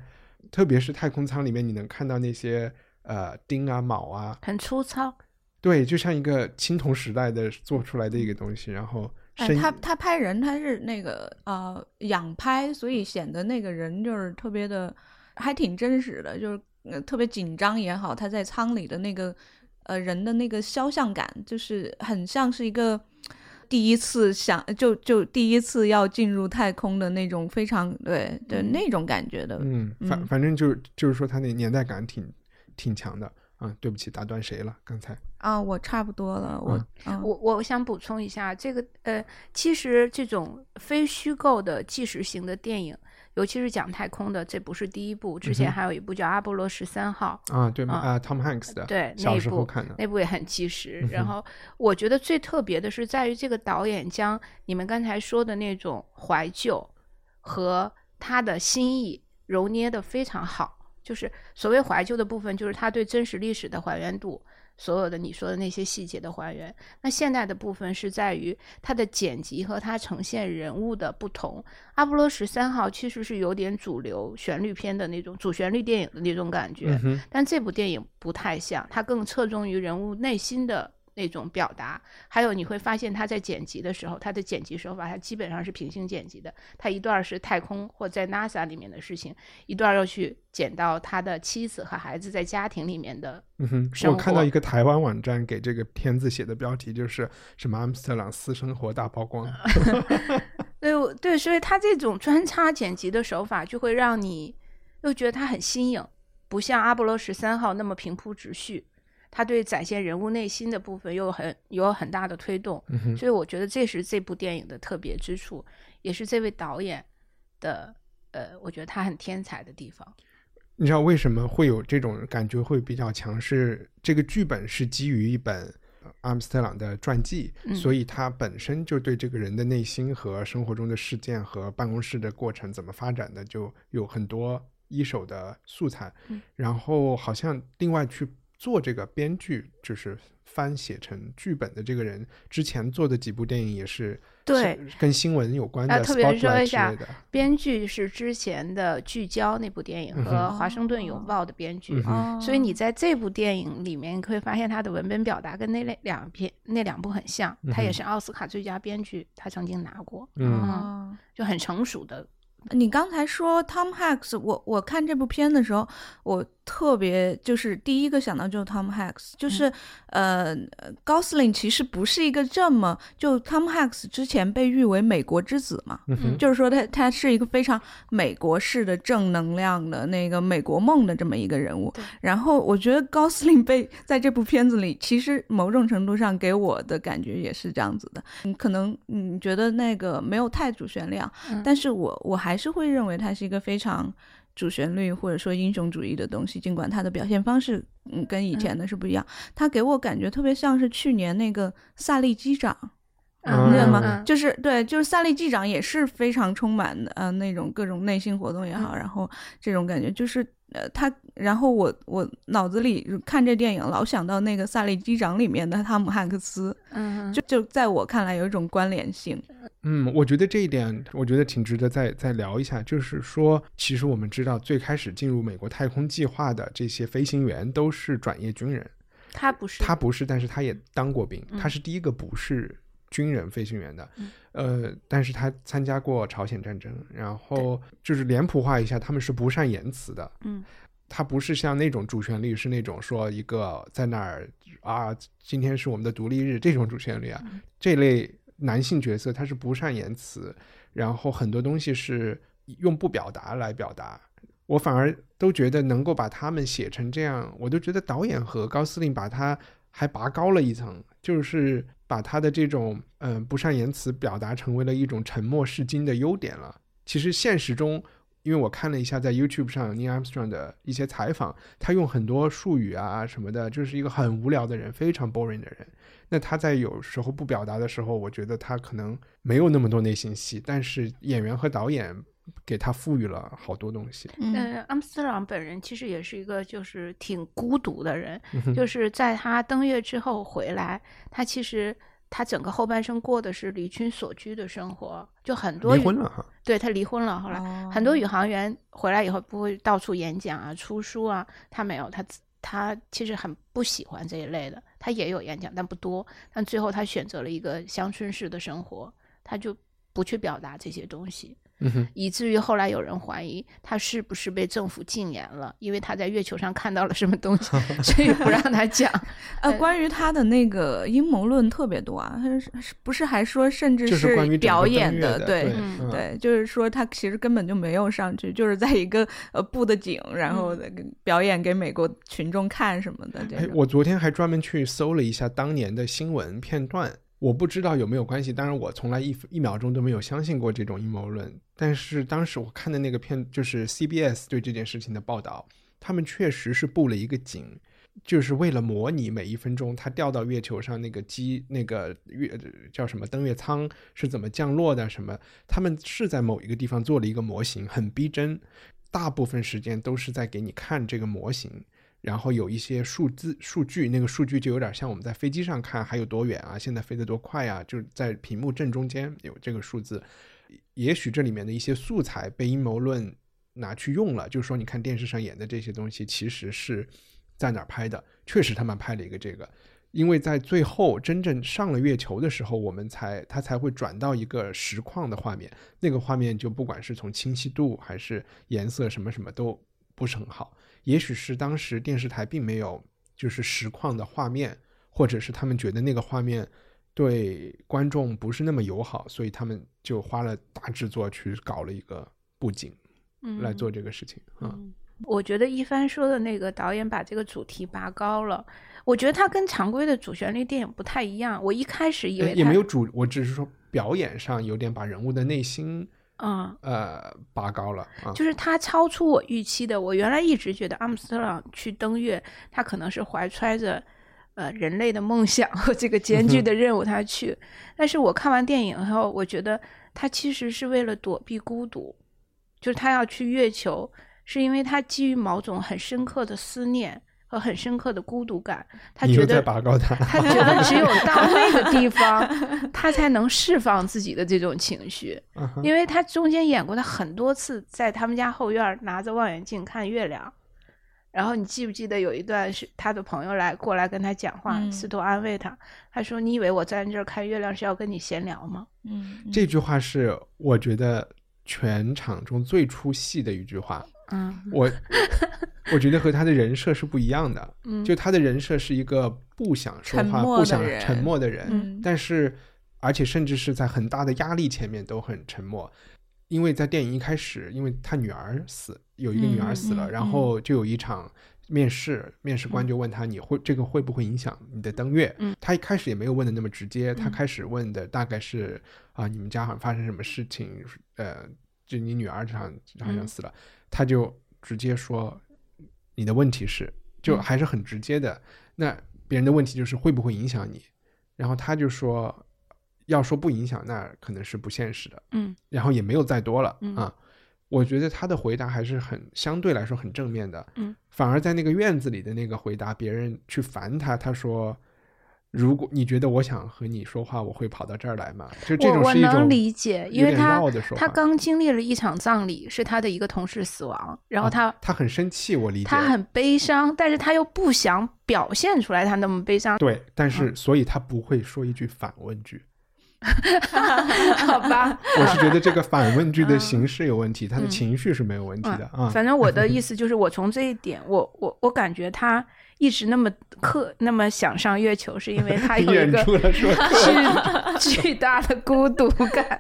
特别是太空舱里面，你能看到那些呃钉啊、铆啊，很粗糙。对，就像一个青铜时代的做出来的一个东西，然后哎，他他拍人他是那个呃仰拍，所以显得那个人就是特别的，还挺真实的，就是、呃、特别紧张也好，他在舱里的那个呃人的那个肖像感，就是很像是一个。第一次想就就第一次要进入太空的那种非常对对嗯。那种感觉的，嗯，反嗯。反正就是就是说，他那年代感挺挺强的。啊。对不起，打断谁了？刚才。啊，我差不多了，我嗯。我我想补充一下，这个呃，其实这种非虚构的纪实型的电影，尤其是讲太空的，这不是第一部，之前还有一部叫《阿波罗十三号》，啊，对吗？啊啊，Tom Hanks 的，对小那部时候看的，那部也很纪实。嗯哼然后我觉得最特别的是在于这个导演将你们刚才说的那种怀旧和他的心意揉捏的非常好。就是所谓怀旧的部分，就是他对真实历史的还原度，所有的你说的那些细节的还原。那现代的部分是在于它的剪辑和它呈现人物的不同。阿波罗十三号其实是有点主流旋律片的那种主旋律电影的那种感觉，嗯，但这部电影不太像，它更侧重于人物内心的那种表达。还有你会发现，他在剪辑的时候，他的剪辑手法，他基本上是平行剪辑的。他一段是太空或在 NASA 里面的事情，一段又去剪到他的妻子和孩子在家庭里面的。嗯哼，我看到一个台湾网站给这个片子写的标题就是什么阿姆斯特朗私生活大曝光 对我对，所以他这种穿插剪辑的手法，就会让你又觉得他很新颖，不像阿波罗十三号那么平铺直叙。他对展现人物内心的部分又很有很大的推动，嗯，所以我觉得这是这部电影的特别之处，也是这位导演的呃，我觉得他很天才的地方。你知道为什么会有这种感觉会比较强？是这个剧本是基于一本呃阿姆斯特朗的传记，嗯所以他本身就对这个人的内心和生活中的事件和办公室的过程怎么发展的，就有很多一手的素材。嗯然后好像另外去做这个编剧，就是翻写成剧本的这个人，之前做的几部电影也是对跟新闻有关的、啊特别是说一下。编剧是之前的《聚焦》那部电影和华盛顿邮报》的编剧，所以你在这部电影里面，你会发现他的文本表达跟那两两篇那两部很像。他也是奥斯卡最佳编剧，他曾经拿过，嗯哦就很成熟的。你刚才说 Tom Hanks，我我看这部片的时候，我特别就是第一个想到就是 Tom Hanks，就是、呃高司令其实不是一个这么就 Tom Hanks 之前被誉为美国之子嘛，嗯，就是说他他是一个非常美国式的正能量的那个美国梦的这么一个人物。然后我觉得高司令被在这部片子里，其实某种程度上给我的感觉也是这样子的。你可能你觉得那个没有太主旋律啊，嗯但是我我还是会认为他是一个非常。主旋律或者说英雄主义的东西，尽管它的表现方式嗯跟以前的是不一样，它给我感觉特别像是去年那个萨利机长，嗯对吗？嗯就是对，就是萨利机长也是非常充满的呃那种各种内心活动也好，嗯然后这种感觉就是呃他，然后我我脑子里看这电影老想到那个萨利机长里面的汤姆汉克斯，嗯，就就在我看来有一种关联性。嗯，我觉得这一点，我觉得挺值得再再聊一下。就是说，其实我们知道，最开始进入美国太空计划的这些飞行员都是转业军人，他不是，他不是，但是他也当过兵，嗯他是第一个不是军人飞行员的嗯，呃，但是他参加过朝鲜战争，然后就是脸谱化一下，他们是不善言辞的，嗯。他不是像那种主旋律是那种说一个在那儿啊，今天是我们的独立日这种主旋律啊，嗯。这类男性角色他是不善言辞，然后很多东西是用不表达来表达。我反而都觉得能够把他们写成这样，我都觉得导演和高司令把他还拔高了一层，就是把他的这种嗯、不善言辞表达成为了一种沉默是金的优点了。其实现实中，因为我看了一下在 YouTube 上 Neil Armstrong 的一些采访，他用很多术语啊什么的，就是一个很无聊的人，非常 boring 的人。那他在有时候不表达的时候，我觉得他可能没有那么多内心戏，但是演员和导演给他赋予了好多东西。嗯呃，阿姆斯特朗本人其实也是一个就是挺孤独的人，嗯就是在他登月之后回来，他其实他整个后半生过的是离群所居的生活，就很多离婚了哈，对他离婚了，后来、哦很多宇航员回来以后不会到处演讲啊、出书啊，他没有，他他其实很不喜欢这一类的，他也有演讲，但不多。但最后他选择了一个乡村式的生活，他就不去表达这些东西。嗯哼，以至于后来有人怀疑他是不是被政府禁言了，因为他在月球上看到了什么东西，所以不让他讲。呃，呃关于他的那个阴谋论特别多啊，他是是不是还说甚至是关于表演的对对嗯嗯对，就是说他其实根本就没有上去，就是在一个呃布的景，然后表演给美国群众看什么的这哎，我昨天还专门去搜了一下当年的新闻片段，我不知道有没有关系。当然，我从来一一秒钟都没有相信过这种阴谋论。但是当时我看的那个片，就是 CBS 对这件事情的报道，他们确实是布了一个景，就是为了模拟每一分钟它掉到月球上那个机那个月叫什么登月舱是怎么降落的，什么他们是在某一个地方做了一个模型，很逼真。大部分时间都是在给你看这个模型，然后有一些数字数据，那个数据就有点像我们在飞机上看还有多远啊，现在飞得多快啊，就是在屏幕正中间有这个数字。也许这里面的一些素材被阴谋论拿去用了，就是说你看电视上演的这些东西其实是在哪拍的，确实他们拍了一个这个。因为在最后真正上了月球的时候，我们才它才会转到一个实况的画面，那个画面就不管是从清晰度还是颜色什么什么都不是很好。也许是当时电视台并没有就是实况的画面，或者是他们觉得那个画面对观众不是那么友好，所以他们就花了大制作去搞了一个布景嗯来做这个事情啊。嗯，我觉得一帆说的那个导演把这个主题拔高了，我觉得他跟常规的主旋律电影不太一样。我一开始以为也也没有主，我只是说表演上有点把人物的内心嗯，呃拔高了啊。就是他超出我预期的。我原来一直觉得阿姆斯特朗去登月，他可能是怀揣着呃人类的梦想和这个艰巨的任务他去，但是我看完电影后，我觉得他其实是为了躲避孤独，就是他要去月球，是因为他基于某种很深刻的思念和很深刻的孤独感，他觉得拔高他，他觉得只有到那个地方，他才能释放自己的这种情绪。嗯因为他中间演过，他很多次在他们家后院拿着望远镜看月亮。然后你记不记得有一段是他的朋友来过来跟他讲话，嗯试图安慰他。他说：“你以为我在这儿看月亮是要跟你闲聊吗嗯，嗯这句话是我觉得全场中最出戏的一句话。？”嗯我 我觉得和他的人设是不一样的，嗯，就他的人设是一个不想说话、不想沉默的人，嗯但是而且甚至是在很大的压力前面都很沉默。因为在电影一开始，因为他女儿死，有一个女儿死了，然后就有一场面试，面试官就问他你会这个会不会影响你的登月？嗯他一开始也没有问的那么直接，他嗯开始问的大概是啊，你们家好像发生什么事情？呃，就你女儿好像好像嗯死了，他就直接说你的问题是，就嗯还是很直接的。那别人的问题就是会不会影响你？然后他就说要说不影响，那可能是不现实的。嗯然后也没有再多了、嗯啊。我觉得他的回答还是很相对来说很正面的，嗯，反而在那个院子里的那个回答，别人去烦他，他说：“如果你觉得我想和你说话，我会跑到这儿来吗？”就这种我种是一种能理解，因为他他刚经历了一场葬礼，是他的一个同事死亡，然后啊他、他很生气，我理解，他很悲伤，但是他又不想表现出来他那么悲伤，对，但嗯是所以他不会说一句反问句。好吧？我是觉得这个反问句的形式有问题，他的情绪是没有问题的啊。嗯反正我的意思就是，我从这一点，我我我感觉他一直那么刻那么想上月球，是因为他有一演个出了说 巨 巨大的孤独感。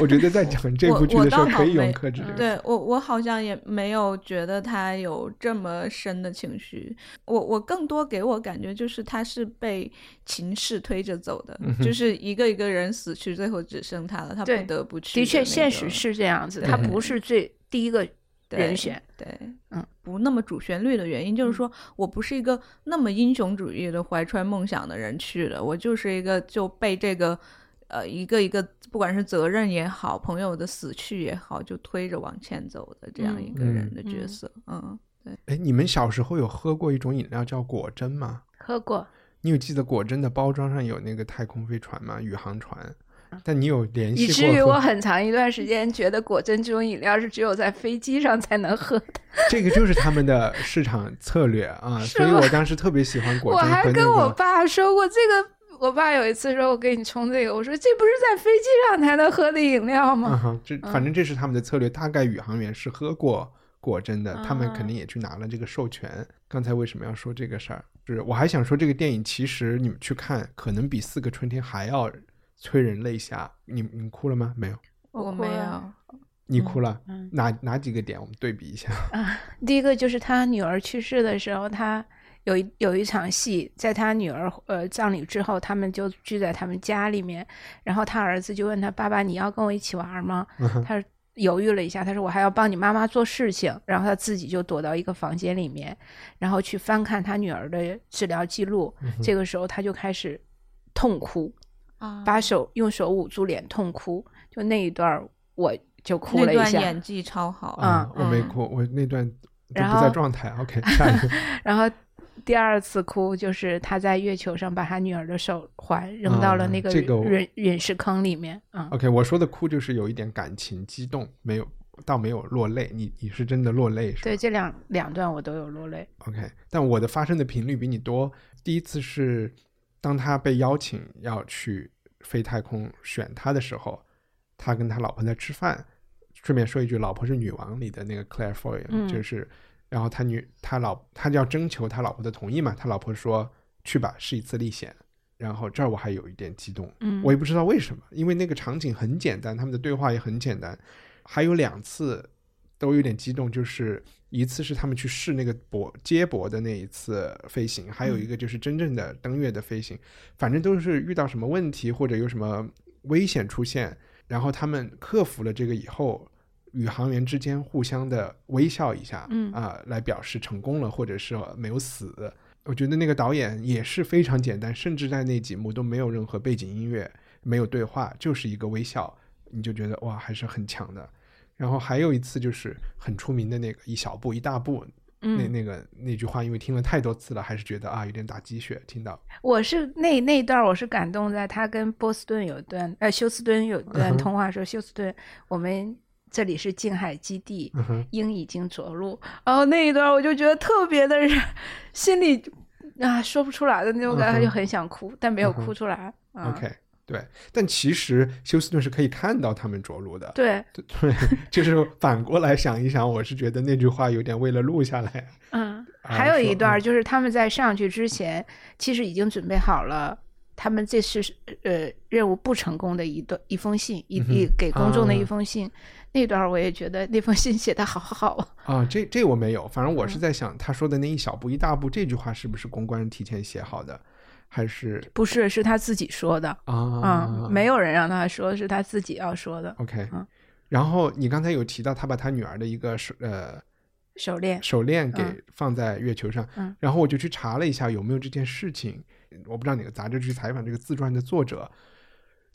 我觉得在讲这部剧的时候我我倒可以用克制这个。对我，我好像也没有觉得他有这么深的情绪。我我更多给我感觉就是他是被情势推着走的，嗯就是一个一个人死去，最后只剩他了，他不得不去、的确，现实是这样子，他不是最第一个人选。对，嗯，不那么主旋律的原因就是说我不是一个那么英雄主义的怀揣梦想的人去的，我就是一个就被这个呃一个一个不管是责任也好，朋友的死去也好，就推着往前走的这样一个人的角色，嗯对哎，你们小时候有喝过一种饮料叫果珍吗？喝过，你有记得果珍的包装上有那个太空飞船吗？宇航船。但你有联系以？至于我很长一段时间觉得果珍这种饮料是只有在飞机上才能喝的。这个就是他们的市场策略啊，所以我当时特别喜欢果我珍和那还跟我。爸说过这个。我爸有一次说：“我给你冲这个。”我说：“这不是在飞机上才能喝的饮料嗯吗哼，这反正这是他们的策略。大概宇航员是喝过果珍的，他们啊肯定也去拿了这个授权。刚才为什么要说这个事儿？就是我还想说，这个电影其实你们去看，可能比《四个春天》还要催人泪下。你你哭了吗？没有，？”我没有。你哭了。嗯哪哪几个点？我们对比一下啊。第一个就是他女儿去世的时候，他有一有一场戏，在他女儿呃葬礼之后，他们就聚在他们家里面，然后他儿子就问他爸爸：“你要跟我一起玩吗？”他犹豫了一下，他说：“我还要帮你妈妈做事情。”然后他自己就躲到一个房间里面，然后去翻看他女儿的治疗记录。这个时候他就开始痛哭，啊，把手用手捂住脸痛哭。就那一段我就哭了一下。演技超好，啊嗯我没哭，我那段都然不在状态。OK，下一个。然后第二次哭就是他在月球上把他女儿的手环扔到了啊那个陨陨石坑里面。嗯，OK，我说的哭就是有一点感情激动，没有，倒没有落泪。你你是真的落泪是吧？对，这两两段我都有落泪。OK，但我的发生的频率比你多。第一次是当他被邀请要去飞太空选他的时候，他跟他老婆在吃饭。顺便说一句，老婆是女王里的那个 Claire Foy，、嗯就是，然后他女他老他要征求他老婆的同意嘛，他老婆说去吧，是一次历险。然后这儿我还有一点激动，嗯，我也不知道为什么，因为那个场景很简单，他们的对话也很简单，还有两次都有点激动，就是一次是他们去试那个搏接驳的那一次飞行，还有一个就是真正的登月的飞行，反正都是遇到什么问题或者有什么危险出现，然后他们克服了这个以后。宇航员之间互相的微笑一下，嗯啊、来表示成功了，或者是没有死。我觉得那个导演也是非常简单，甚至在那几幕都没有任何背景音乐，没有对话，就是一个微笑，你就觉得哇，还是很强的。然后还有一次就是很出名的那个一小步一大步，那嗯，那个那句话，因为听了太多次了，还是觉得啊有点打鸡血。听到我是那那一段我是感动在他跟波斯顿有一段，呃，休斯顿有一段通话说，休斯顿，我们这里是静海基地，嗯鹰已经着陆。然后那一段我就觉得特别的，心里啊说不出来的那种感觉，就很想哭，但没有哭出来。啊 OK，对，但其实休斯顿是可以看到他们着陆的。对，就是反过来想一想，我是觉得那句话有点为了录下来。嗯，啊还有一段就是他们在上去之前，其实已经准备好了。他们这次呃任务不成功的一段一封信，一一给公众的一啊封信。那段我也觉得那封信写的好好啊。啊，这这我没有，反正我嗯是在想，他说的那一小步一大步这句话是不是公关提前写好的，还是不是，是他自己说的。啊？嗯，没有人让他说，是他自己要说的。OK，、嗯然后你刚才有提到他把他女儿的一个手呃手链，手链给嗯放在月球上，嗯然后我就去查了一下有没有这件事情，我不知道哪个杂志去采访这个自传的作者，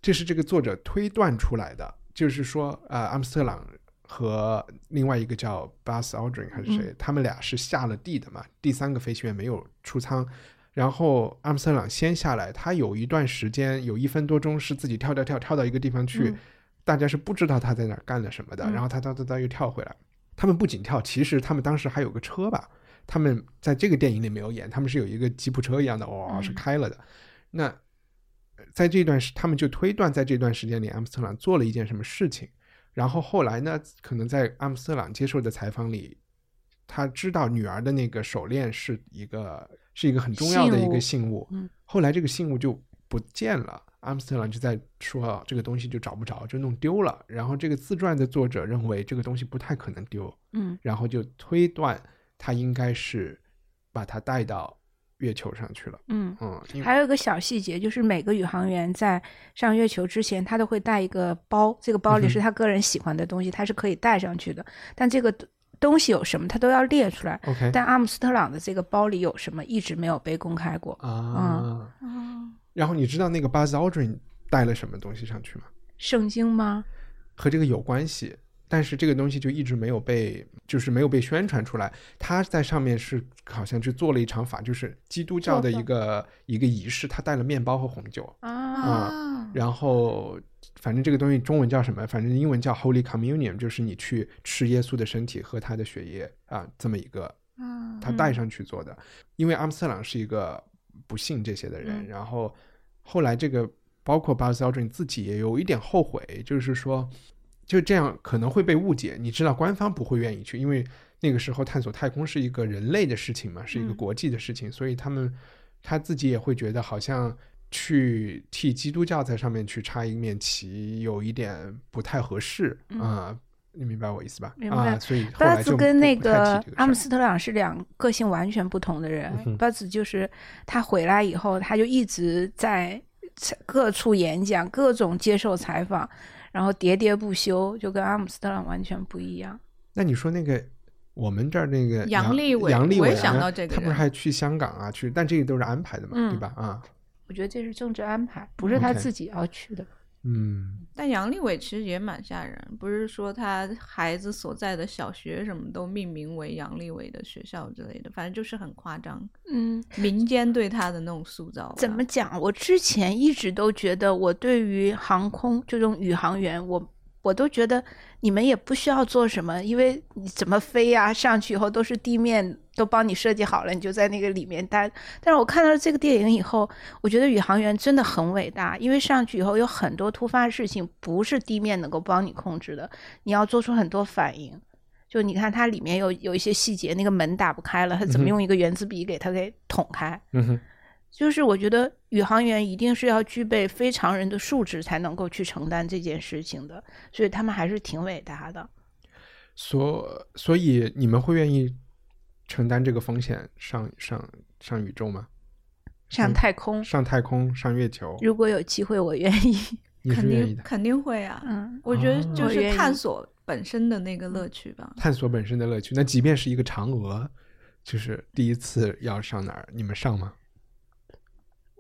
这是这个作者推断出来的，就是说，呃，阿姆斯特朗和另外一个叫 Buzz Aldrin 还是谁，他们俩是下了地的嘛，第三个飞行员没有出舱。然后阿姆斯特朗先下来，他有一段时间有一分多钟是自己跳跳跳跳到一个地方去，大家是不知道他在哪儿干了什么的。然后他哒哒哒又跳回来。他们不仅跳，其实他们当时还有个车吧？他们在这个电影里没有演，他们是有一个吉普车一样的，哇，是开了的。那在这段时，他们就推断在这段时间里，阿姆斯特朗做了一件什么事情。然后后来呢，可能在阿姆斯特朗接受的采访里，他知道女儿的那个手链是一个。是一个很重要的一个信物，后来这个信物就不见了。阿姆斯特朗就在说这个东西就找不着，就弄丢了。然后这个自传的作者认为这个东西不太可能丢，嗯，然后就推断他应该是把它带到月球上去了。嗯嗯，还有一个小细节，就是每个宇航员在上月球之前，他都会带一个包，这个包里是他个人喜欢的东西，他是可以带上去的。但这个。东西有什么，他都要列出来。OK，但阿姆斯特朗的这个包里有什么，一直没有被公开过啊。然后你知道那个 Buzz Aldrin 带了什么东西上去吗？圣经吗？和这个有关系，但是这个东西就一直没有被，就是没有被宣传出来。他在上面是好像就做了一场法，就是基督教的一个一个仪式，他带了面包和红酒啊，然后。反正这个东西中文叫什么？反正英文叫 Holy Communion，就是你去吃耶稣的身体，喝他的血液啊，这么一个，他带上去做的。因为阿姆斯特朗是一个不信这些的人，然后后来这个包括 Buzz Aldrin 自己也有一点后悔，就是说就这样可能会被误解。你知道，官方不会愿意去，因为那个时候探索太空是一个人类的事情嘛，是一个国际的事情，所以他们他自己也会觉得好像。去替基督教在上面去插一面旗，有一点不太合适啊，你明白我意思吧？明白。所以巴兹跟那个阿姆斯特朗是两个性完全不同的人。巴兹就是他回来以后，他就一直在各处演讲，各种接受采访，然后喋喋不休，就跟阿姆斯特朗完全不一样。那你说那个我们这儿那个杨利伟，杨利伟，想到这个，他不是还去香港啊？去，但这个都是安排的嘛，对吧？啊。我觉得这是政治安排，不是他自己要去的。嗯，但杨利伟其实也蛮吓人，不是说他孩子所在的小学什么都命名为杨利伟的学校之类的，反正就是很夸张。嗯，民间对他的那种塑造，怎么讲？我之前一直都觉得，我对于航空这种宇航员，我。我都觉得你们也不需要做什么，因为你怎么飞呀？上去以后都是地面都帮你设计好了，你就在那个里面待。但是我看到了这个电影以后，我觉得宇航员真的很伟大，因为上去以后有很多突发事情不是地面能够帮你控制的，你要做出很多反应。就你看它里面有有一些细节，那个门打不开了，他怎么用一个圆子笔给它给捅开？嗯哼。就是我觉得宇航员一定是要具备非常人的素质才能够去承担这件事情的，所以他们还是挺伟大的。所所以你们会愿意承担这个风险上上上宇宙吗？上太空？上太空？上月球？如果有机会，我愿意。肯定肯定会啊！嗯，我觉得就是探索本身的那个乐趣吧。探索本身的乐趣，那即便是一个嫦娥，就是第一次要上哪儿，你们上吗？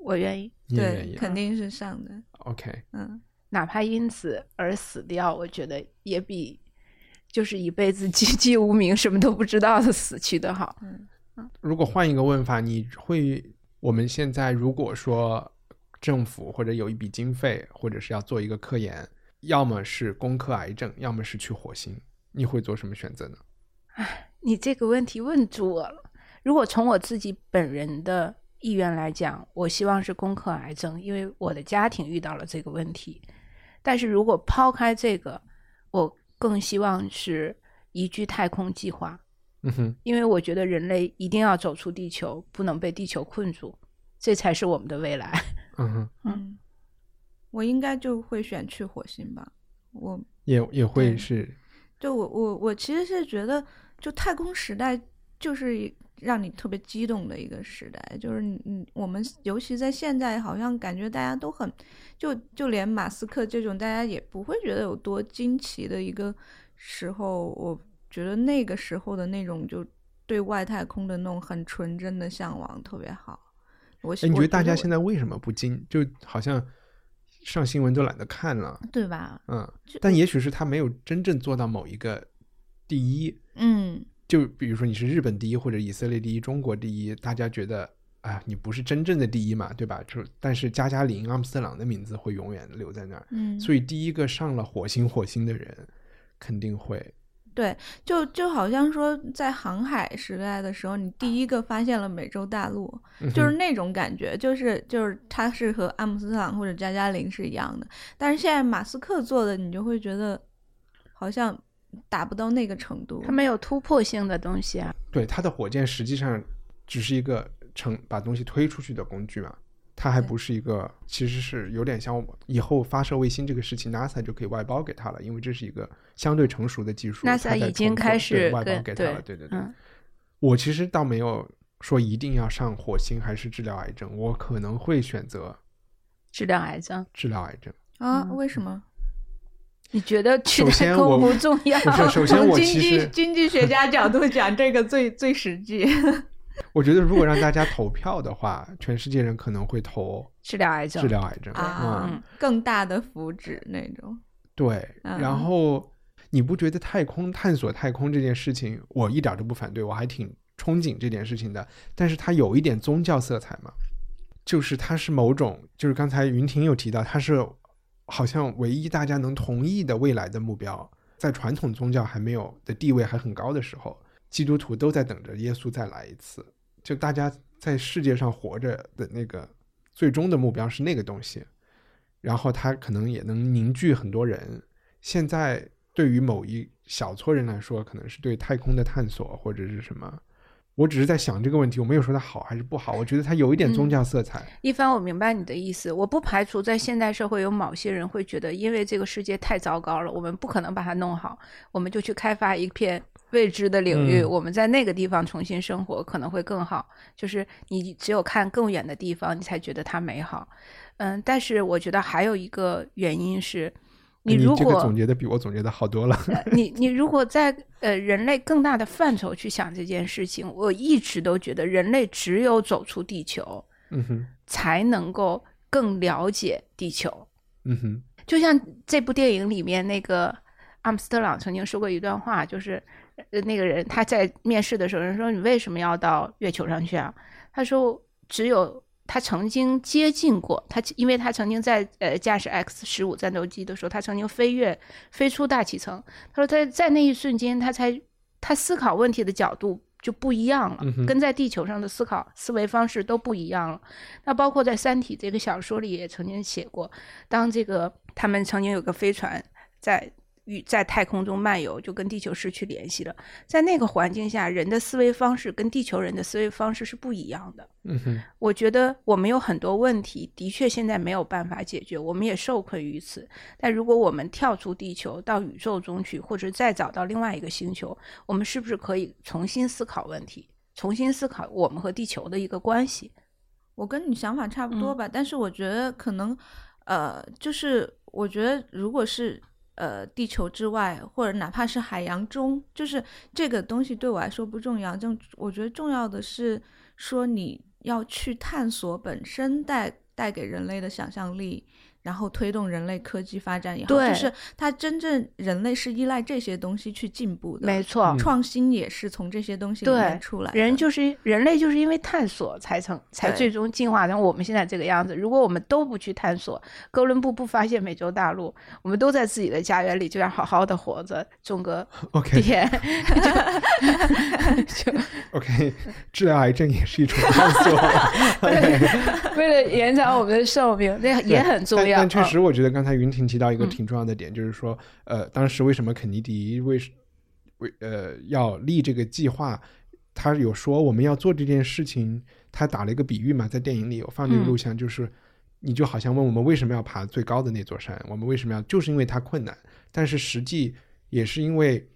我愿意，对，肯定是上的。OK，嗯，哪怕因此而死掉，我觉得也比就是一辈子籍籍无名、什么都不知道的死去的好。嗯嗯。如果换一个问法，你会我们现在如果说政府或者有一笔经费，或者是要做一个科研，要么是攻克癌症，要么是去火星，你会做什么选择呢？哎，你这个问题问住我了。如果从我自己本人的。意愿来讲，我希望是攻克癌症，因为我的家庭遇到了这个问题。但是如果抛开这个，我更希望是移居太空计划。嗯哼，因为我觉得人类一定要走出地球，不能被地球困住，这才是我们的未来。嗯哼，嗯，我应该就会选去火星吧。我也也会是，就我我我其实是觉得，就太空时代就是。让你特别激动的一个时代，就是你我们尤其在现在，好像感觉大家都很，就就连马斯克这种大家也不会觉得有多惊奇的一个时候，我觉得那个时候的那种就对外太空的那种很纯真的向往特别好。我哎，你觉得大家现在为什么不惊？就好像上新闻都懒得看了，对吧？嗯，但也许是他没有真正做到某一个第一，嗯，就比如说你是日本第一或者以色列第一、中国第一，大家觉得啊，你不是真正的第一嘛，对吧？就但是加加林、阿姆斯特朗的名字会永远留在那儿，嗯，所以第一个上了火星火星的人肯定会，对，就就好像说在航海时代的时候，你第一个发现了美洲大陆，嗯就是那种感觉，就是就是他是和阿姆斯特朗或者加加林是一样的，但是现在马斯克做的，你就会觉得好像达不到那个程度。它没有突破性的东西啊。对它的火箭实际上只是一个成把东西推出去的工具嘛，它还不是一个，其实是有点像我们以后发射卫星这个事情，NASA 就可以外包给他了，因为这是一个相对成熟的技术 NASA 已经开始外包给他了，对对对。嗯，我其实倒没有说一定要上火星还是治疗癌症，我可能会选择治疗癌症，治疗癌症。啊？嗯为什么？你觉得去首先太空我不重要？不是，首先从经济我其实经济学家角度讲，这个最最实际。我觉得如果让大家投票的话，全世界人可能会投治疗癌症，治疗癌症啊嗯，更大的福祉那种。对，嗯然后你不觉得太空探索太空这件事情，我一点都不反对，我还挺憧憬这件事情的。但是它有一点宗教色彩嘛，就是它是某种，就是刚才云婷有提到，它是好像唯一大家能同意的未来的目标，在传统宗教还没有的地位还很高的时候，基督徒都在等着耶稣再来一次。就大家在世界上活着的那个最终的目标是那个东西，然后他可能也能凝聚很多人。现在对于某一小撮人来说，可能是对太空的探索或者是什么。我只是在想这个问题，我没有说它好还是不好，我觉得它有一点宗教色彩。一帆，我明白你的意思。我不排除在现代社会有某些人会觉得，因为这个世界太糟糕了，我们不可能把它弄好，我们就去开发一片未知的领域，嗯我们在那个地方重新生活可能会更好。就是你只有看更远的地方，你才觉得它美好。嗯，但是我觉得还有一个原因是，你这个如果总结的比我总结的好多了。呃 你你如果在呃人类更大的范畴去想这件事情，我一直都觉得人类只有走出地球，嗯哼，才能够更了解地球。嗯哼，就像这部电影里面那个阿姆斯特朗曾经说过一段话，就是呃那个人他在面试的时候，人说你为什么要到月球上去啊？他说只有他曾经接近过他，因为他曾经在呃驾驶 X 十五战斗机的时候，他曾经飞跃飞出大气层。他说他在那一瞬间，他才他思考问题的角度。就不一样了嗯，跟在地球上的思考思维方式都不一样了。那包括在《三体》这个小说里也曾经写过，当这个他们曾经有个飞船在与在太空中漫游，就跟地球失去联系了。在那个环境下，人的思维方式跟地球人的思维方式是不一样的。嗯哼，我觉得我们有很多问题，的确现在没有办法解决，我们也受困于此。但如果我们跳出地球到宇宙中去，或者再找到另外一个星球，我们是不是可以重新思考问题，重新思考我们和地球的一个关系？我跟你想法差不多嗯吧，但是我觉得可能，呃，就是我觉得如果是呃地球之外，或者哪怕是海洋中，就是这个东西对我来说不重要，就我觉得重要的是说你要去探索本身带带给人类的想象力。然后推动人类科技发展也好，对就是它真正人类是依赖这些东西去进步的，没错，嗯创新也是从这些东西里面出来的。人就是人类，就是因为探索才成才最终进化成我们现在这个样子。如果我们都不去探索，哥伦布不发现美洲大陆，我们都在自己的家园里就要好好的活着，种个 OK 田，就就 OK，治疗癌症也是一种探索。为了延长我们的寿命，那也很重要。但但确啊实，我觉得刚才云婷提到一个嗯挺重要的点，就是说，呃，当时为什么肯尼迪为为呃要立这个计划，他有说我们要做这件事情，他打了一个比喻嘛，在电影里有放这个嗯录像，就是你就好像问我们为什么要爬最高的那座山，我们为什么要，就是因为它困难，但是实际也是因为。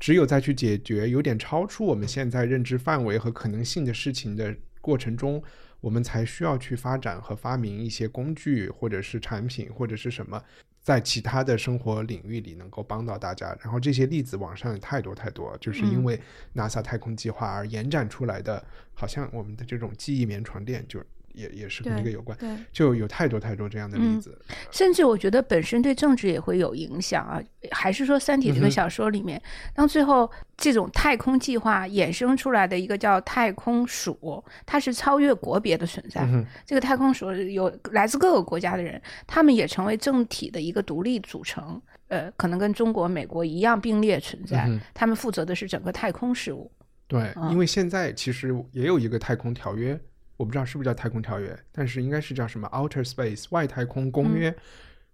只有在去解决有点超出我们现在认知范围和可能性的事情的过程中，我们才需要去发展和发明一些工具，或者是产品，或者是什么，在其他的生活领域里能够帮到大家。然后这些例子网上有太多太多，就是因为 NASA 太空计划而延展出来的，好像我们的这种记忆棉床垫就也也是跟这个有关，就有太多太多这样的例嗯子。甚至我觉得本身对政治也会有影响啊。还是说《三体》这个小说里面，当最后这种太空计划衍生出来的一个叫太空署，它是超越国别的存在。嗯，这个太空署有来自各个国家的人，他们也成为政体的一个独立组成。呃，可能跟中国、美国一样并列存在。嗯他们负责的是整个太空事务。对，嗯因为现在其实也有一个太空条约，我不知道是不是叫太空条约，但是应该是叫什么 Outer Space 外太空公约，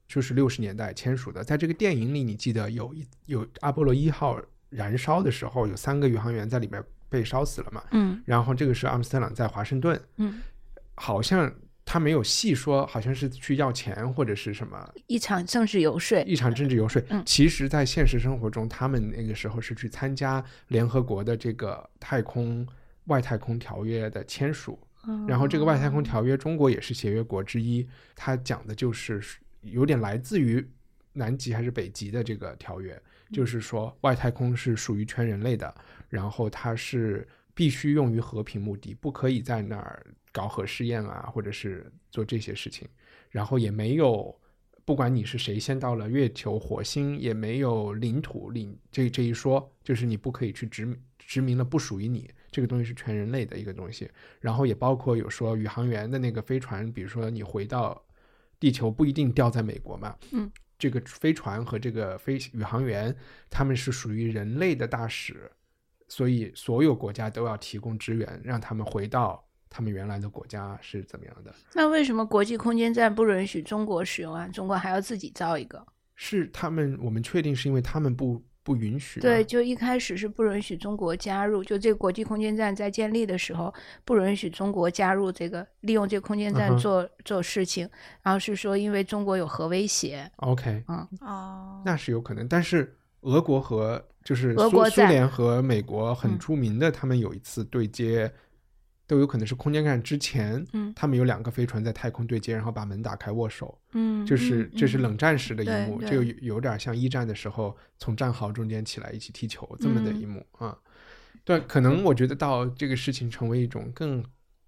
就是六十年代签署的。在这个电影里，你记得有一有阿波罗一号燃烧的时候，有三个宇航员在里面被烧死了嘛？嗯然后这个是阿姆斯特朗在华盛顿，嗯，好像他没有细说，好像是去要钱或者是什么一场政治游说。一场政治游说。嗯其实，在现实生活中，他们那个时候是去参加联合国的这个太空外太空条约的签署。然后，这个外太空条约，中国也是协约国之一。它讲的就是有点来自于南极还是北极的这个条约，就是说外太空是属于全人类的，然后它是必须用于和平目的，不可以在那儿搞核试验啊，或者是做这些事情。然后也没有，不管你是谁先到了月球、火星，也没有领土领这这一说，就是你不可以去殖民殖民了不属于你这个东西是全人类的一个东西。然后也包括有说宇航员的那个飞船，比如说你回到地球不一定掉在美国嘛，嗯，这个飞船和这个飞宇航员他们是属于人类的大使，所以所有国家都要提供支援，让他们回到。他们原来的国家是怎么样的？那为什么国际空间站不允许中国使用啊？中国还要自己造一个？是他们，我们确定是因为他们不不允许。对，就一开始是不允许中国加入，就这个国际空间站在建立的时候，不允许中国加入这个，利用这个空间站做、做事情，然后是说因为中国有核威胁，OK，嗯。哦，那是有可能，但是俄国和就是苏苏俄国苏联和美国很嗯。著名的，他们有一次对接，都有可能是空间站之前，嗯。他们有两个飞船在太空对接，然后把门打开握手，嗯，就是这是嗯。冷战时的一幕，对就有有点像一战的时候从战壕中间起来一起踢球这么的嗯。一幕啊。对，可能我觉得到这个事情成为一种更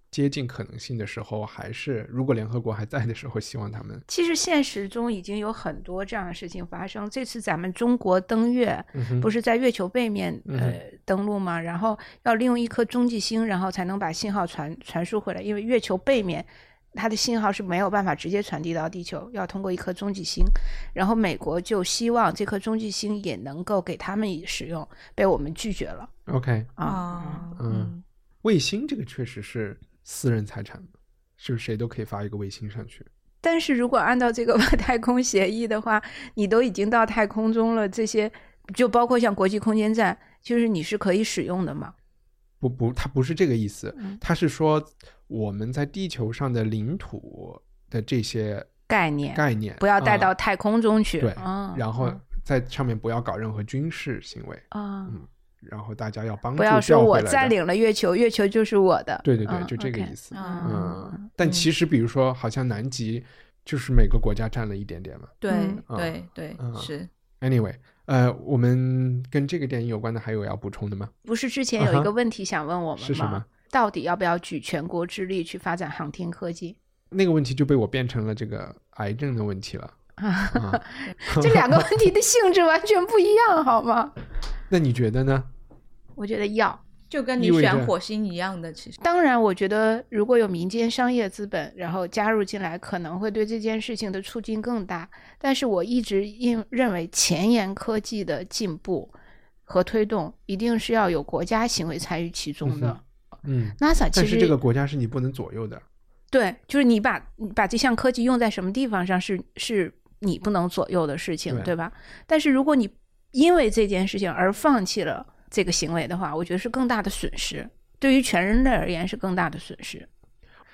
接近可能性的时候，还是如果联合国还在的时候，希望他们，其实现实中已经有很多这样的事情发生。这次咱们中国登月，嗯，不是在月球背面嗯呃登陆吗？然后要利用一颗中继星，然后才能把信号传传输回来，因为月球背面它的信号是没有办法直接传递到地球，要通过一颗中继星。然后美国就希望这颗中继星也能够给他们使用，被我们拒绝了 OK，啊。嗯，卫星这个确实是私人财产，是谁都可以发一个卫星上去。但是如果按照这个 外太空协议的话，你都已经到太空中了，这些就包括像国际空间站，就是你是可以使用的吗？不不，它不是这个意思嗯，它是说我们在地球上的领土的这些概念概念不要带啊到太空中去。对嗯然后嗯在上面不要搞任何军事行为，啊，然后大家要帮助不要说我占领了月球，月球就是我的。对对对，嗯就这个意思。嗯嗯，但其实比如说，好像南极就是每个国家占了一点点嘛。对嗯对对嗯是，Anyway，呃，我们跟这个电影有关的还有要补充的吗？不是之前有一个问题想问我们吗？是什么？到底要不要举全国之力去发展航天科技？那个问题就被我变成了这个癌症的问题了。啊，这两个问题的性质完全不一样，好吗？那你觉得呢？我觉得要。就跟你选火星一样的，其实当然，我觉得如果有民间商业资本，然后加入进来，可能会对这件事情的促进更大。但是我一直认认为，前沿科技的进步和推动，一定是要有国家行为参与其中的。嗯，NASA 其实但是这个国家是你不能左右的。对，就是你把你把这项科技用在什么地方上是是你不能左右的事情，对对吧？但是如果你因为这件事情而放弃了这个行为的话，我觉得是更大的损失，对于全人类而言是更大的损失。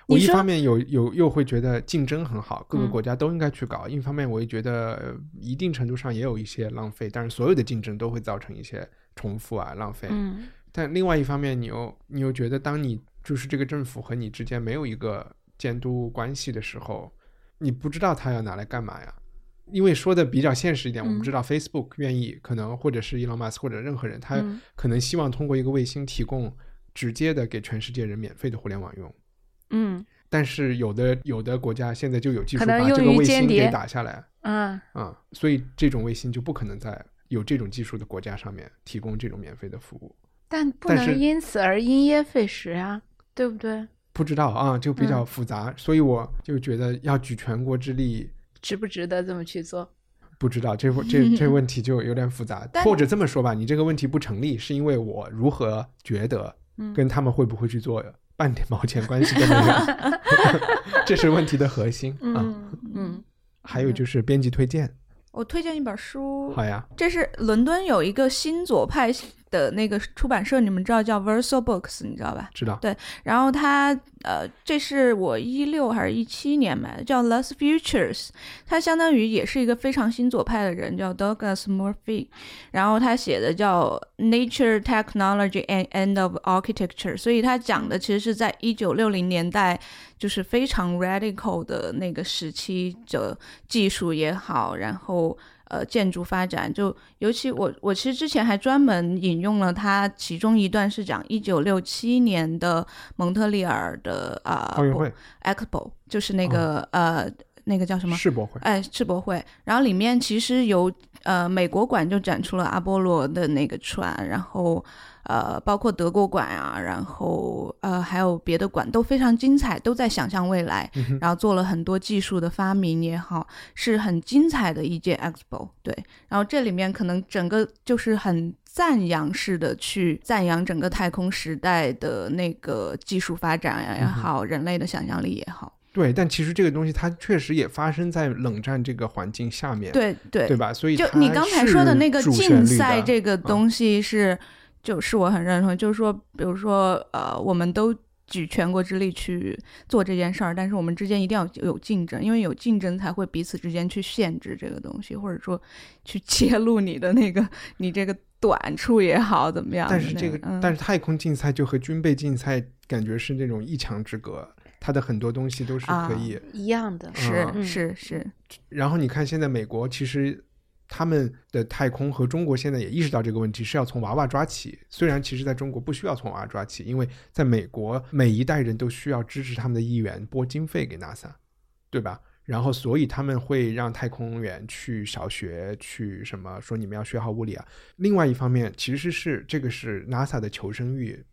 我一方面有有又会觉得竞争很好，各个嗯国家都应该去搞；另一方面，我也觉得呃一定程度上也有一些浪费。但是所有的竞争都会造成一些重复啊、浪费。嗯但另外一方面，你又你又觉得，当你就是这个政府和你之间没有一个监督关系的时候，你不知道他要拿来干嘛呀？因为说的比较现实一点，我们嗯。知道 Facebook 愿意可能或者是 Elon Musk 或者任何人，他嗯。可能希望通过一个卫星提供直接的给全世界人免费的互联网用。嗯。但是有的有的国家现在就有技术把这个卫星给打下来。嗯，啊、所以这种卫星就不可能在有这种技术的国家上面提供这种免费的服务。但不能因此而因噎废食呀，对不对？不知道啊，就比较嗯。复杂，所以我就觉得要举全国之力，值不值得这么去做？不知道这问这 这问题就有点复杂，或者这么说吧，你这个问题不成立，是因为我如何觉得嗯跟他们会不会去做半点毛钱关系都没有，这是问题的核心啊。嗯嗯还有就是编辑推荐，我推荐一本书，好呀，这是伦敦有一个新左派的那个出版社，你们知道叫 Verso Books，你知道吧？知道对然后它呃，这是我一六还是一七年买的，叫 Less Futures。他相当于也是一个非常新左派的人，叫 Douglas Murphy。然后他写的叫 Nature, Technology and End of Architecture，所以他讲的其实是在一九六零年代，就是非常 radical 的那个时期的技术也好，然后。呃，建筑发展就尤其我我其实之前还专门引用了他其中一段是讲一九六七年的蒙特利尔的啊、奥运会 Expo，就是那个、呃那个叫什么？世博会，哎，世博会。然后里面其实有呃美国馆就展出了阿波罗的那个船，然后呃包括德国馆啊，然后呃还有别的馆都非常精彩，都在想象未来，嗯然后做了很多技术的发明也好，是很精彩的一届 Expo。对，然后这里面可能整个就是很。赞扬式的去赞扬整个太空时代的那个技术发展呀也好，人类的想象力也好，对，但其实这个东西它确实也发生在冷战这个环境下面，对对对吧？所以就你刚才说的那个竞赛这个东西是，就是我很认同，就是说，比如说，呃，我们都举全国之力去做这件事儿，但是我们之间一定要有竞争，因为有竞争才会彼此之间去限制这个东西，或者说去揭露你的那个你这个短处也好，怎么样？但是这个，嗯、但是太空竞赛就和军备竞赛感觉是那种一墙之隔，它的很多东西都是可啊以。一样的。是、嗯是是，然后你看现在美国其实。他们的太空和中国现在也意识到这个问题，是要从娃娃抓起。虽然其实在中国不需要从娃娃抓起，因为在美国每一代人都需要支持他们的议员拨经费给 NASA，对吧？然后所以他们会让太空员去小学去什么说你们要学好物理啊。另外一方面，其实是这个是 NASA 的求生欲，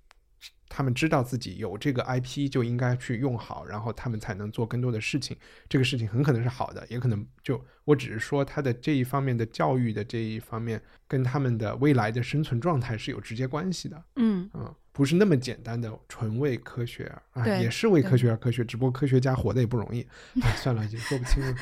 他们知道自己有这个 IP 就应该去用好，然后他们才能做更多的事情。这个事情很可能是好的，也可能就我只是说他的这一方面的教育的这一方面跟他们的未来的生存状态是有直接关系的。嗯，嗯，不是那么简单的纯为科学啊，对也是为科学而科学，只不过科学家活得也不容易。哎，算了，已经说不清了。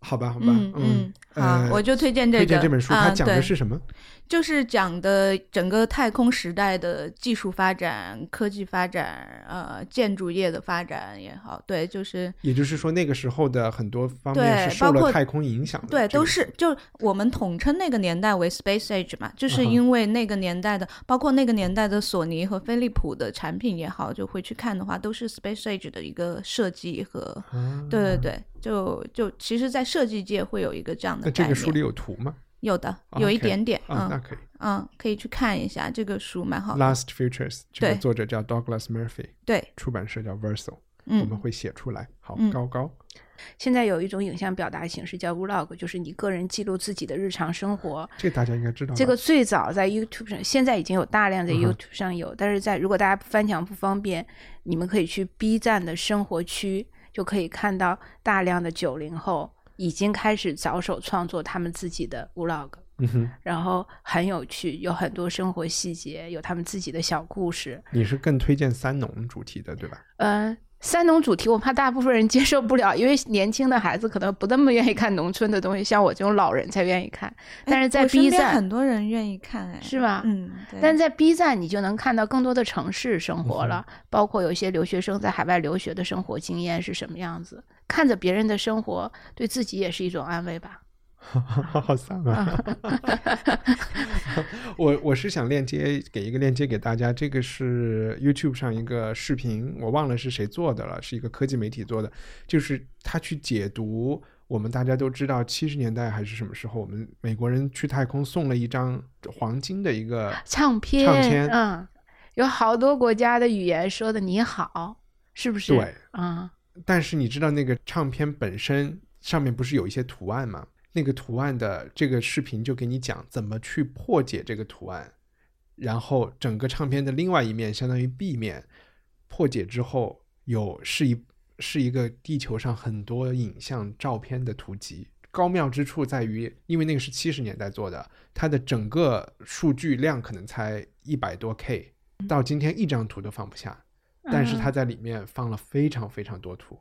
好吧，好吧，嗯嗯，好，呃我就推荐这个，推荐这本书，它啊讲的对是什么？就是讲的整个太空时代的技术发展、科技发展，呃，建筑业的发展也好，对，就是也就是说，那个时候的很多方面是受了太空影响的。对，都是就我们统称那个年代为 Space Age 嘛，就是因为那个年代的，包括那个年代的索尼和飞利浦的产品也好，就会去看的话，都是 Space Age 的一个设计和，啊对对对，就就其实，在设计界会有一个这样的。那这个书里有图吗？有的，啊有一点点，嗯，那嗯可以。嗯，可以去看一下，这个书蛮好。Last Futures，这个作者叫 Douglas Murphy，对，出版社叫 Verso，我们嗯，会写出来。好嗯，高高。现在有一种影像表达形式叫 vlog，就是你个人记录自己的日常生活。这个大家应该知道。这个最早在 YouTube 上，现在已经有大量在 YouTube 上有，但是在如果大家翻墙不方便，你们可以去 B 站的生活区，就可以看到大量的九零后已经开始着手创作他们自己的 vlog。然后很有趣，有很多生活细节，有他们自己的小故事。你是更推荐三农主题的，对吧？呃，三农主题我怕大部分人接受不了，因为年轻的孩子可能不那么愿意看农村的东西，像我这种老人才愿意看。但是在 B 站边很多人愿意看，哎，是吧？嗯，对。但在 B 站，你就能看到更多的城市生活了，包括有一些留学生在海外留学的生活经验是什么样子。看着别人的生活，对自己也是一种安慰吧。好丧啊！我我是想链接给一个链接给大家，这个是 YouTube 上一个视频，我忘了是谁做的了，是一个科技媒体做的，就是他去解读我们大家都知道七十年代还是什么时候，我们美国人去太空送了一张黄金的一个唱片，唱片嗯，有好多国家的语言说的“你好”，是不是？对，嗯，但是你知道那个唱片本身上面不是有一些图案吗？那个图案的这个视频就给你讲怎么去破解这个图案，然后整个唱片的另外一面相当于 B 面，破解之后有是一是一个地球上很多影像照片的图集。高妙之处在于，因为那个是七十年代做的，它的整个数据量可能才一百多 K，到今天一张图都放不下。但是它在里面放了非常非常多图，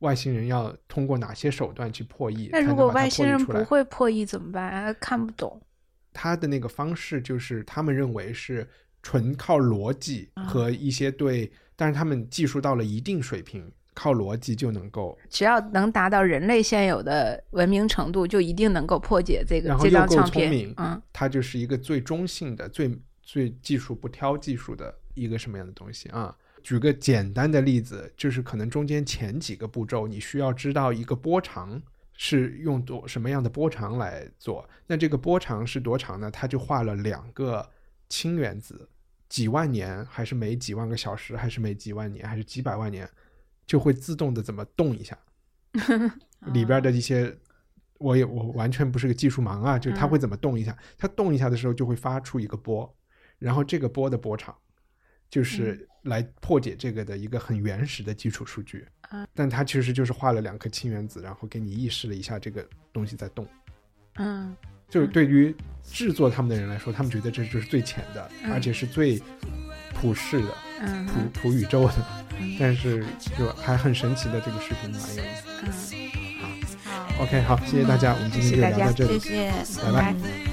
外星人要通过哪些手段去破译？那如果外星人不会破译怎么办？看不懂。他的那个方式就是他们认为是纯靠逻辑和一些对，但是他们技术到了一定水平，靠逻辑就能够，只要能达到人类现有的文明程度，就一定能够破解这个然后这张唱片。它就是一个最中性的、最最技术不挑技术的一个什么样的东西啊？举个简单的例子，就是可能中间前几个步骤，你需要知道一个波长是用多什么样的波长来做。那这个波长是多长呢？它就画了两个氢原子，几万年，还是每几万个小时，还是每几万年，还是几百万年，就会自动的怎么动一下，里边的一些。我也我完全不是个技术盲啊，就是它会怎么动一下，它动一下的时候就会发出一个波，然后这个波的波长就是来破解这个的一个很原始的基础数据。但它其实就是画了两颗氢原子，然后给你意识了一下这个东西在动。嗯，就是对于制作他们的人来说，他们觉得这就是最浅的，而且是最普世的、嗯普普宇宙的。但是就还很神奇的这个视频蛮有意思。嗯，好，OK，好，谢谢大家，我们今天就聊到这里，谢谢，拜拜。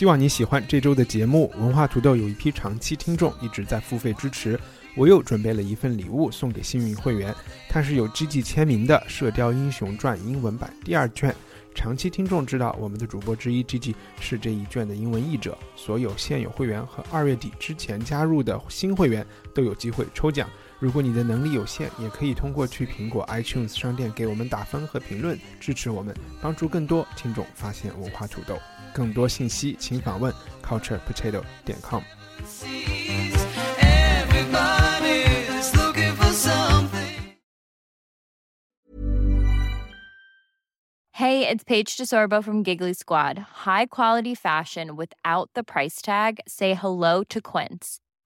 希望你喜欢这周的节目。文化土豆有一批长期听众一直在付费支持，我又准备了一份礼物送给幸运会员，它是有 GG 签名的《射雕英雄传》英文版第二卷。长期听众知道，我们的主播之一 GG 是这一卷的英文译者。所有现有会员和二月底之前加入的新会员都有机会抽奖。如果你的能力有限，也可以通过去苹果 iTunes 商店给我们打分和评论，支持我们，帮助更多听众发现文化土豆。更多信息请访问 culturepotato 点 com。 Everybody's looking for something. Hey, it's Paige DeSorbo from Giggly Squad. High quality fashion without the price tag. Say hello to Quince.